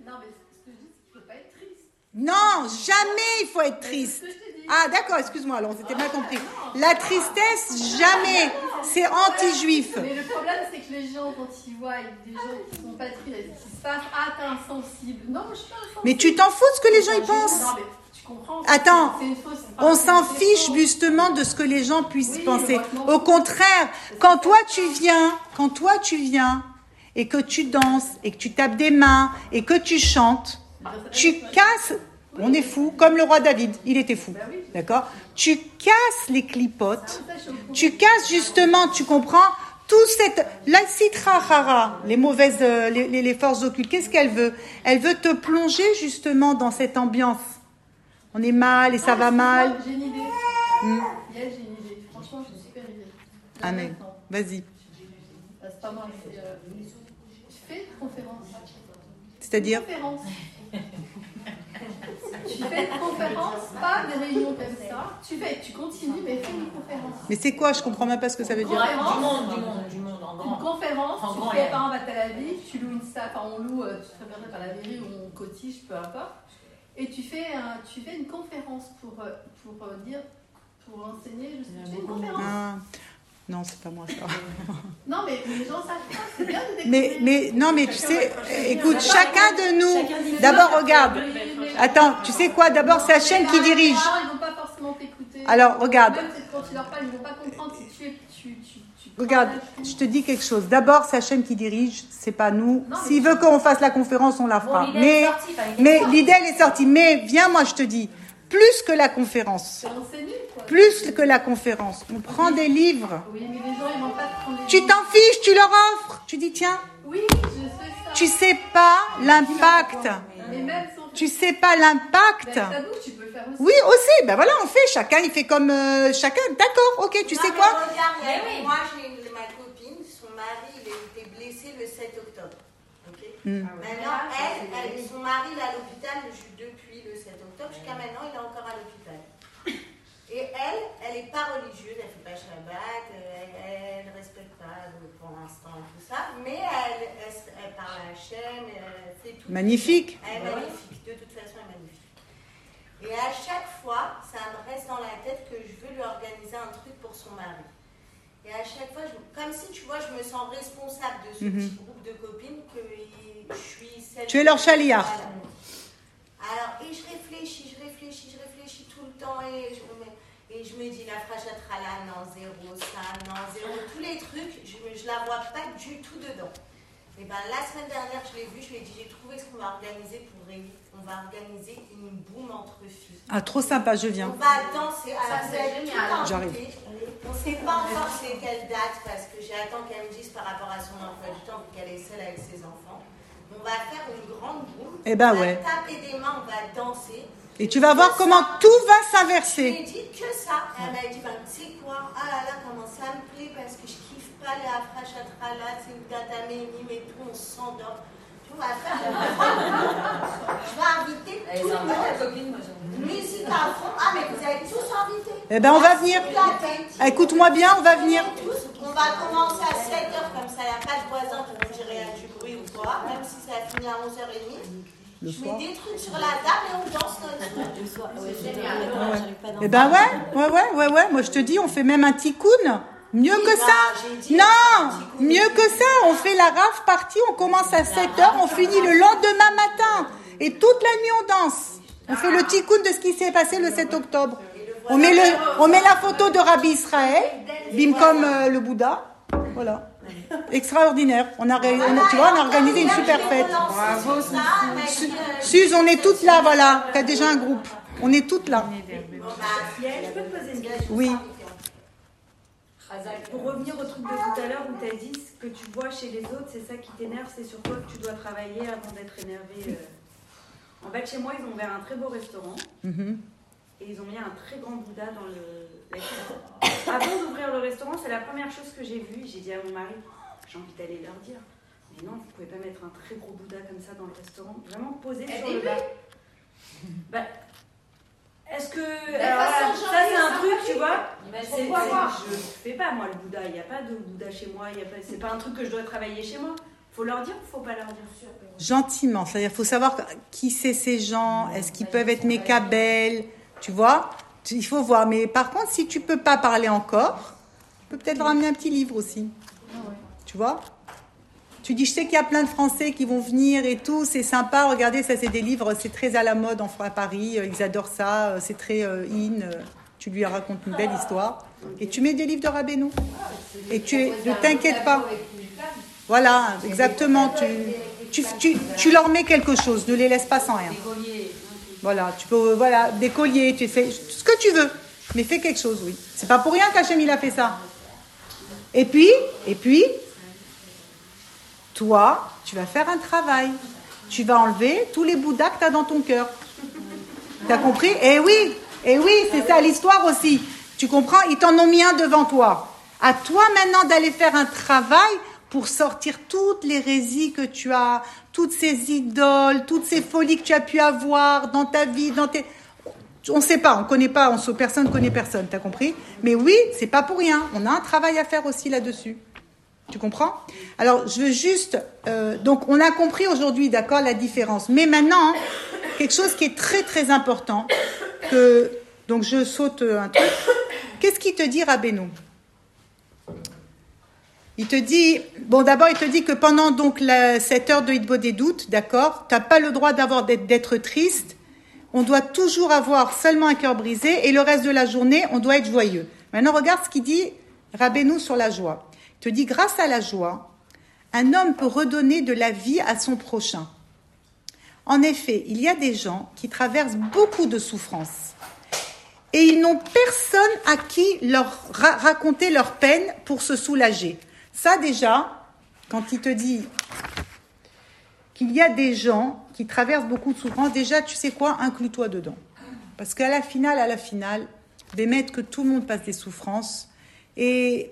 Non, mais ce que je dis, c'est qu'il ne faut pas être triste. Non, jamais il faut être triste. Ah, d'accord, excuse-moi, alors on s'était mal compris. La tristesse, jamais. C'est anti-juif. Mais le problème, c'est que les gens, quand ils voient des gens qui sont pas tristes, qui se passent, ah, t'es insensible. Non, je suis pas insensible. Mais tu t'en fous de ce que les gens y pensent. Non, mais tu comprends. Attends, fausse- On s'en fiche justement de ce que les gens puissent Oui, penser. Au contraire, quand toi tu viens, quand toi tu viens et que tu danses et que tu tapes des mains et que tu chantes, tu casses. On est fou, comme le roi David, il était fou. Bah. D'accord? Tu casses les clipotes. Tu casses justement, tu comprends tout cette la citra hara, les mauvaises, euh, les, les- les forces occultes. Qu'est-ce qu'elle veut? Elle veut te plonger justement dans cette ambiance. On est mal et ça va mal. J'ai une idée. Hmm. J'ai une idée. Franchement, j'ai une super idée. Là, Ah vas-y. Là, C'est pas mal. euh, fais une conférence. C'est-à-dire? Conférence. [LAUGHS] tu fais une conférence, pas des réunions comme ça. Tu fais, tu continues, mais fais une conférence. Mais c'est quoi? Je comprends même pas ce que ça veut Du dire. monde, du monde, du monde, en Une conférence, En tu grand, fais par exemple à Tel Aviv, tu loues une salle, enfin on loue, euh, tu te regarder par la mairie ou on cotise, peu importe. Et tu fais, un- tu fais une conférence pour, euh, pour euh, dire, pour enseigner, je sais, tu fais une conférence. Ah, non, c'est pas moi ça. [LAUGHS] Non mais les gens savent pas, c'est bien de. Mais, mais non, mais tu sais, écoute, chacun de nous. D'abord, regarde. Attends, tu sais quoi? D'abord, c'est Hachem qui dirige. Ils vont pas forcément t'écouter. Alors, regarde. Même quand tu leur parles, ils vont pas comprendre si tu es, Regarde, je te dis quelque chose. D'abord, c'est Hachem qui dirige, c'est pas nous. S'il veut qu'on fasse la conférence, on la fera. Mais, mais l'idée, elle est sortie. Mais viens, moi, je te dis, plus que la conférence. C'est enseigné, quoi. Plus que la conférence. On prend des livres. Oui, mais les gens, ils pas de Tu t'en fiches, tu leur offres. Tu dis, tiens, Oui, je fais ça. tu sais pas l'impact. Tu sais pas l'impact. Ben. Oui, aussi. Ben voilà, on fait. Chacun, il fait comme euh, chacun. D'accord, ok, tu Non, sais quoi? regarde, oui. Moi, j'ai ma copine, son mari, il a été blessé le 7 octobre. Hmm. Maintenant, elle, elle- son mari, il est à l'hôpital depuis le 7 octobre. Jusqu'à maintenant, il est encore à l'hôpital. Et elle, elle n'est pas religieuse, elle ne fait pas Shabbat, elle ne respecte pas pour l'instant tout ça, mais elle, elle, elle parle à Hachem, elle fait tout. Magnifique. Elle est magnifique, de toute façon, elle est magnifique. Et à chaque fois, ça me reste dans la tête que je veux lui organiser un truc pour son mari. Et à chaque fois, je- comme si tu vois, je me sens responsable de ce Mhm. petit groupe de copines que je suis celle. Tu es leur chaliard. Voilà. Alors, et je réfléchis, je réfléchis, je réfléchis tout le temps et je me, et je me dis la là, non, zéro, ça, non, zéro, tous les trucs, je ne la vois pas du tout dedans. Et ben la semaine dernière, je l'ai vu, je lui ai dit, j'ai trouvé ce qu'on va organiser pour Rémi. On va organiser une boum entre filles. Ah, trop sympa, je viens. On va danser. Alors, Ça, c'est J'arrive. On ne sait pas encore c'est quelle date parce que j'attends qu'elle me dise par rapport à son emploi du temps vu qu'elle est seule avec ses enfants. On va faire une grande boum. Eh ben on va ouais. taper des mains, on va danser. Et tu vas voir comment tout va Je lui s'inverser. ai dit que ça. Elle m'a dit, ben, tu sais quoi Ah là là, comment ça me plaît parce que je kiffe pas les Afrachatrala, c'est une data mémime et tout, on s'endort. Je vais inviter tout le monde. bien. Musique à fond. Ah, mais vous êtes tous invités. Eh ben, on va venir. Écoute-moi bien, on va venir. On va commencer à 7h, comme ça, il n'y a pas de voisins qui vont gérer du bruit ou quoi, même si ça finit à 11h30. Le Je soir. mets des trucs sur la table et on danse notre truc. Le soir, ouais, C'est c'est génial. génial. J'arrive pas dans Eh ben ouais, ouais, ouais, ouais, ouais. Moi, je te dis, on fait même un tikkun. Mieux que non, ça. dit Non, mieux que ça. On fait la rave partie, on commence à 7h, on finit le lendemain matin. Et toute la nuit, on danse. On fait le tikkun de ce qui s'est passé le 7 octobre. On met, le, on met la photo de Rabbi Israël, bim comme euh, le Bouddha. Voilà. Extraordinaire. On a, ré- on a- tu vois, on a organisé une super fête. Bravo, Su- Suze, on est toutes là, voilà. T'as déjà un groupe. On est toutes là. Question Oui. Pour revenir au truc de tout à l'heure où tu as dit ce que tu vois chez les autres, c'est ça qui t'énerve, c'est sur toi que tu dois travailler avant d'être énervé. euh. En fait, chez moi, ils ont ouvert un très beau restaurant Mhm. et ils ont mis un très grand Bouddha dans le, la cuisine. Avant d'ouvrir le restaurant, c'est la première chose que j'ai vue. J'ai dit à mon mari, j'ai envie d'aller leur dire, mais non, vous pouvez pas mettre un très gros Bouddha comme ça dans le restaurant, vraiment posé sur le bar. Bah, est-ce que. alors façon tu vois pourquoi pas. je fais pas moi le Bouddha, il n'y a pas de Bouddha chez moi, il y a pas, c'est pas un truc que je dois travailler chez moi. Faut leur dire ou faut pas leur dire? Gentiment. C'est-à-dire, faut savoir qui c'est ces gens. Est-ce qu'ils peuvent être mécabelles Tu vois? Il faut voir. Mais par contre, si tu peux pas parler encore, tu peux peut-être leur amener un petit livre aussi. Tu vois? Tu dis, je sais qu'il y a plein de Français qui vont venir et tout, c'est sympa. Regardez, ça, c'est des livres, c'est très à la mode en à Paris. euh, Ils adorent ça, euh, c'est très euh, in. Tu lui racontes une belle histoire. Et tu mets des livres de Rabbeinu. Et tu ne t'inquiète pas. Voilà, exactement. Tu, tu, tu, tu leur mets quelque chose, ne les laisse pas sans rien. Voilà, tu peux, voilà, des colliers, tu fais ce que tu veux, mais fais quelque chose, oui. C'est pas pour rien qu'Hachem il a fait ça. Et puis, et puis, toi, tu vas faire un travail. Tu vas enlever tous les bouddhas que tu as dans ton cœur. T'as compris? Eh oui, eh oui, c'est ça l'histoire aussi. Tu comprends? Ils t'en ont mis un devant toi. À toi maintenant d'aller faire un travail pour sortir toutes les hérésies que tu as, toutes ces idoles, toutes ces folies que tu as pu avoir dans ta vie, dans tes... On ne sait pas, on connaît pas, on sait, personne connaît personne, t'as compris? Mais oui, c'est pas pour rien. On a un travail à faire aussi là-dessus. Tu comprends? Alors, je veux juste. euh, donc, on a compris aujourd'hui, d'accord, la différence. Mais maintenant, quelque chose qui est très très important, que donc je saute un truc. Qu'est-ce qu'il te dit, Rabbeinu? Il te dit, bon, d'abord, il te dit que pendant donc la- cette heure de Hitbo des doutes, d'accord, t'as pas le droit d'avoir d'être d'être triste. On doit toujours avoir seulement un cœur brisé et le reste de la journée, on doit être joyeux. Maintenant, regarde ce qu'il dit Rabbeinu sur la joie. Te dit, grâce à la joie, un homme peut redonner de la vie à son prochain. En effet, il y a des gens qui traversent beaucoup de souffrances. et ils n'ont personne à qui leur ra- raconter leur peine pour se soulager. Ça déjà, quand il te dit qu'il y a des gens qui traversent beaucoup de souffrance, déjà, tu sais quoi, inclus-toi dedans. Parce qu'à la finale, à la finale, d'émettre que tout le monde passe des souffrances. Et,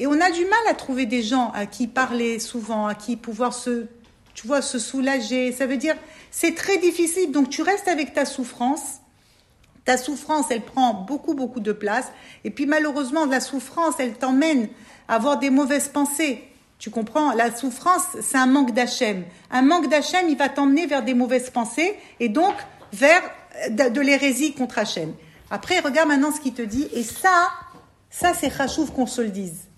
et on a du mal à trouver des gens à qui parler souvent, à qui pouvoir se, tu vois, se soulager. Ça veut dire, c'est très difficile. Donc tu restes avec ta souffrance. Ta souffrance, elle prend beaucoup, beaucoup de place. Et puis malheureusement, la souffrance, elle t'emmène à avoir des mauvaises pensées. Tu comprends? La souffrance, c'est un manque d'Hachem. Un manque d'Hachem, il va t'emmener vers des mauvaises pensées et donc vers de, l'hérésie contre Hachem. Après, regarde maintenant ce qu'il te dit. Et ça, ça c'est Chachouf qu'on se le dise.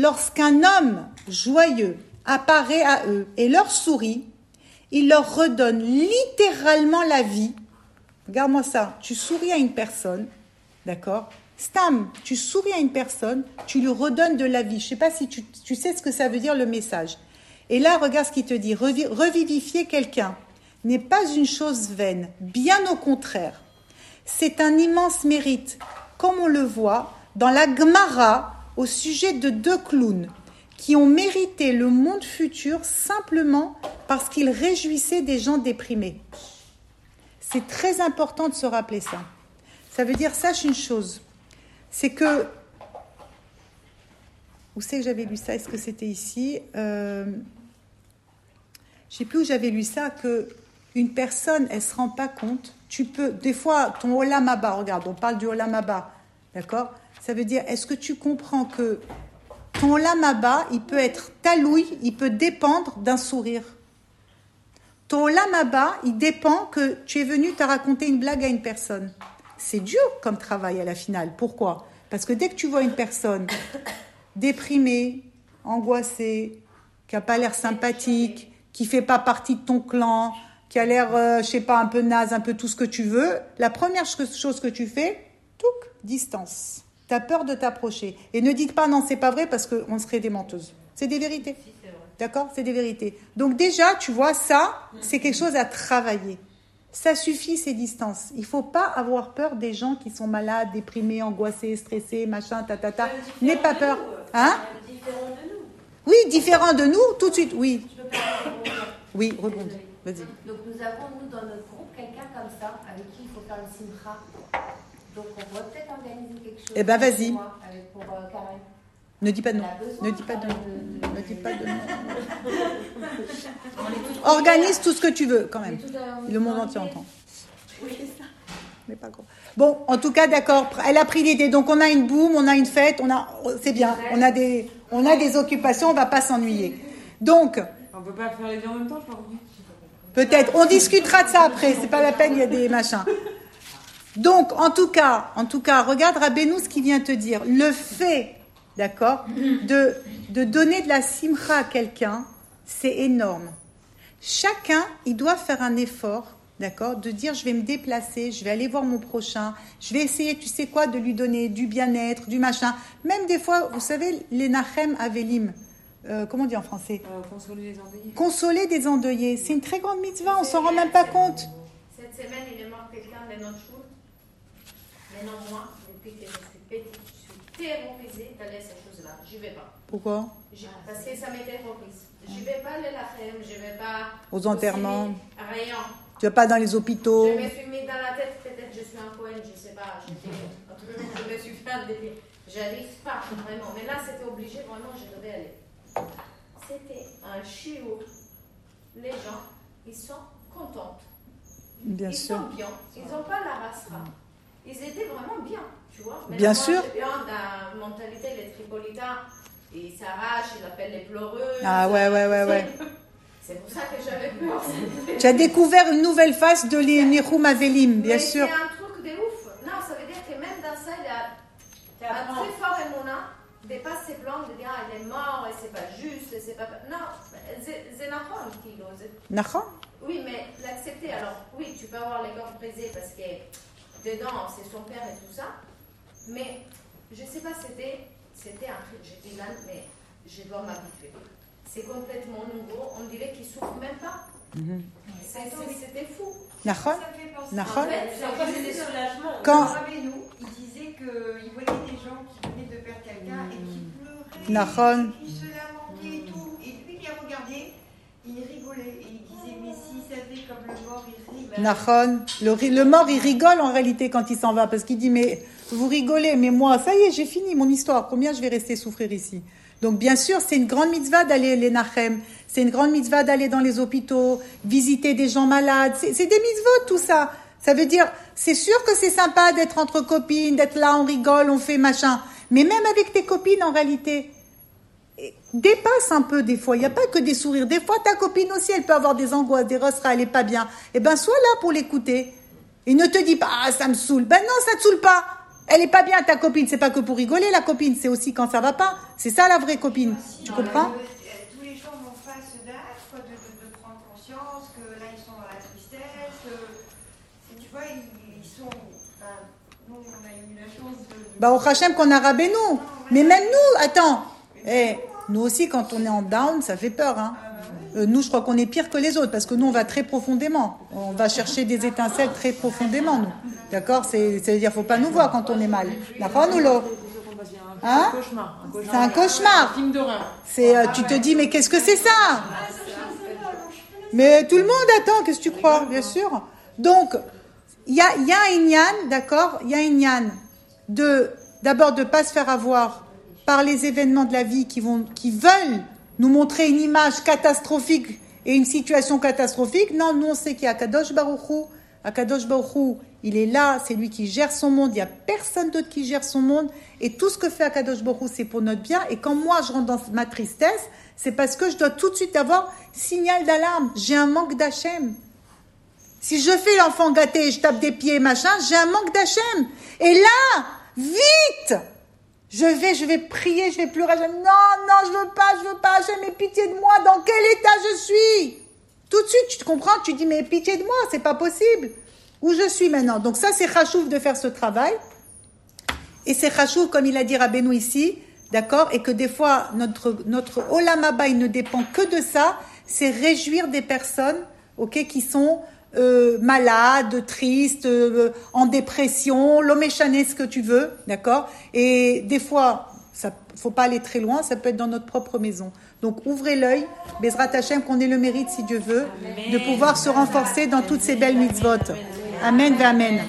Lorsqu'un homme joyeux apparaît à eux et leur sourit, il leur redonne littéralement la vie. Regarde-moi ça. Tu souris à une personne, d'accord? Stam, tu souris à une personne, tu lui redonnes de la vie. Je ne sais pas si tu, sais ce que ça veut dire le message. Et là, regarde ce qu'il te dit. Revi- revivifier quelqu'un n'est pas une chose vaine, bien au contraire. C'est un immense mérite, comme on le voit dans la Gemara au sujet de deux clowns qui ont mérité le monde futur simplement parce qu'ils réjouissaient des gens déprimés. C'est très important de se rappeler ça. Ça veut dire, sache une chose, c'est que... Où c'est que j'avais lu ça? Est-ce que c'était ici? Euh, Je sais plus où j'avais lu ça, que une personne, elle se rend pas compte. Tu peux, des fois, ton olam haba, regarde, on parle du olam haba, d'accord? Ça veut dire, est-ce que tu comprends que ton olam haba, il peut être talouille, il peut dépendre d'un sourire. Ton olam haba, il dépend que tu es venu te raconter une blague à une personne. C'est dur comme travail à la finale. Pourquoi? Parce que dès que tu vois une personne déprimée, angoissée, qui n'a pas l'air sympathique, qui fait pas partie de ton clan, qui a l'air, euh, je sais pas, un peu naze, un peu tout ce que tu veux, la première ch- chose que tu fais, touc, distance. Tu as peur de t'approcher. Et ne dites pas non, c'est pas vrai parce qu'on serait des menteuses. C'est des vérités. D'accord? C'est des vérités. Donc déjà, tu vois, ça, c'est quelque chose à travailler. Ça suffit, ces distances. Il faut pas avoir peur des gens qui sont malades, déprimés, angoissés, stressés, machin, ta, ta, ta. N'aie pas peur. Hein? Différent de nous. Oui, différent de nous, tout de suite, oui. Je peux pas rebondir. Oui, rebondis. Vas-y. Donc nous avons, nous, dans notre groupe, quelqu'un comme ça, avec qui il faut faire le simcha. Donc on pourrait peut-être organiser quelque chose. Eh ben, vas-y. chez moi, Avec, pour euh, Karen. Ne dis pas de On non. Ne dis pas de quand non. même Ne dis pas de non. Organise tout ce que tu veux, quand même. Le monde entier entend. Mais pas gros. Bon, en tout cas, d'accord. Elle a pris l'idée. Donc, on a une boum, on a une fête, on a, c'est bien. On a des, on a des occupations, on va pas s'ennuyer. Donc, On peut pas faire les deux en même temps, je crois. Peut-être. On discutera de ça après. C'est pas la peine, il y a des machins. Donc, en tout cas, en tout cas, regarde Rabbeinu ce qu'il vient te dire. Le fait, d'accord, de, de donner de la simcha à quelqu'un, c'est énorme. Chacun, il doit faire un effort, d'accord, de dire je vais me déplacer, je vais aller voir mon prochain, je vais essayer, tu sais quoi, de lui donner du bien-être, du machin. Même des fois, vous savez, les nachem avelim, euh, comment on dit en français Euh, consoler les endeuillés. Consoler des endeuillés, c'est une très grande mitzvah, on s'en rend même pas compte. Cette semaine, il est mort quelqu'un de notre. Maintenant, moi, depuis que je suis petite, je suis terrorisée d'aller à ces choses-là. J'y vais pas. Pourquoi? Parce que ça me terrorise. Je vais pas aller à la crème, je vais pas. Aux enterrements. Rien. Tu vas pas dans les hôpitaux. Je me suis mis dans la tête, peut-être je suis un Cohen, je sais pas. Je me suis fait un délire. J'arrive pas, vraiment. Mais là, c'était obligé, vraiment, je devais aller. C'était un chiot. Les gens, ils sont contents. Bien ils sûr. sont bien. Ils n'ont pas la rasera. Ils étaient vraiment bien, tu vois. Mais Bien moi, sûr. bien la mentalité, les tripolitains, ils s'arrachent, ils appellent les pleureuses. Ah ouais, ouais, ouais, ouais. [LAUGHS] C'est pour ça que j'avais peur. [LAUGHS] Tu as découvert une nouvelle face de les Nihum Avelim, bien Mais sûr. C'est un truc de ouf. Non, ça veut dire que même dans ça, il y a un très fort émouna dépasse ses plans de dire ah, il est mort et c'est pas juste, et c'est pas. Non, c'est normal, Kilo. c'est- Nachon Oui, mais l'accepter. Alors, oui, tu peux avoir les corps brisés parce que dedans, c'est son père et tout ça. Mais je ne sais pas, c'était, c'était un truc. J'ai dit là, mais je dois m'habituer. C'est complètement nouveau. On dirait qu'il ne souffre même pas. Mm-hmm. C'était fou. Nahon? Nahon? En fait, c'était. Quand nous, il disait qu'il voyait des gens qui venaient de perdre quelqu'un et qui pleuraient. Nahon? Le mort, il rigole en réalité quand il s'en va parce qu'il dit mais vous rigolez, mais moi, ça y est, j'ai fini mon histoire. Combien je vais rester souffrir ici? Donc bien sûr, c'est une grande mitzvah d'aller les Nachem. C'est une grande mitzvah d'aller dans les hôpitaux, visiter des gens malades. C'est c'est des mitzvot tout ça. Ça veut dire, c'est sûr que c'est sympa d'être entre copines, d'être là, on rigole, on fait machin. Mais même avec tes copines, en réalité, dépasse un peu des fois. Il n'y a pas que des sourires. Des fois, ta copine aussi, elle peut avoir des angoisses, des rosseras, elle est pas bien. Eh ben, sois là pour l'écouter. Et ne te dis pas, ah, ça me saoule. Ben non, ça te saoule pas. Elle est pas bien, ta copine. C'est pas que pour rigoler, la copine. C'est aussi quand ça va pas. C'est ça, la vraie copine. Tu comprends? Euh, euh, tous les gens face de, de, de prendre conscience que là, ils sont dans la tristesse. tu vois, ils, ils sont. Nous, on a eu la chance de. de- Bah, au Hachem qu'on a rabé nous. Mais même nous, attends. Eh, nous aussi, quand on est en down, ça fait peur, hein. Euh, nous, je crois qu'on est pire que les autres parce que nous, on va très profondément. On va chercher des étincelles très profondément, nous. D'accord? C'est, c'est-à-dire, faut pas nous voir quand on est mal. D'accord, Hein? Cauchemar. Un cauchemar. C'est un cauchemar. C'est, euh, tu te dis, mais qu'est-ce que c'est ça? Mais tout le monde attend, qu'est-ce que tu crois? Bien sûr. Donc, il y a, y a un yann, d'accord? Il y a un yann de, d'abord de pas se faire avoir par les événements de la vie qui vont, qui veulent nous montrer une image catastrophique et une situation catastrophique. Non, nous on sait qu'il y a Kadosh Baruchou. Akadosh Baruchou, il est là, c'est lui qui gère son monde. Il n'y a personne d'autre qui gère son monde. Et tout ce que fait Akadosh Baruchou, c'est pour notre bien. Et quand moi je rentre dans ma tristesse, c'est parce que je dois tout de suite avoir signal d'alarme. J'ai un manque d'Hachem. Si je fais l'enfant gâté, je tape des pieds, machin, j'ai un manque d'Hachem. Et là, vite Je vais, je vais prier, je vais pleurer. Je... Non, non, je veux pas, je veux pas, Hachem, aie pitié de moi. Dans quel état je suis? Tout de suite, tu te comprends, tu dis, mais pitié de moi, c'est pas possible. Où je suis maintenant? Donc ça, c'est Chachouf de faire ce travail. Et c'est Chachouf, comme il a dit Rabbeinu ici, d'accord Et que des fois, notre, notre Olamaba, il ne dépend que de ça, c'est réjouir des personnes, ok, qui sont euh, malades, tristes, euh, en dépression, l'homéchané, ce que tu veux, d'accord? Et des fois, ça faut pas aller très loin, ça peut être dans notre propre maison. Donc ouvrez l'œil, Bezrat Hashem, qu'on ait le mérite, si Dieu veut, de pouvoir se renforcer dans toutes ces belles mitzvot. Amen, ve amen.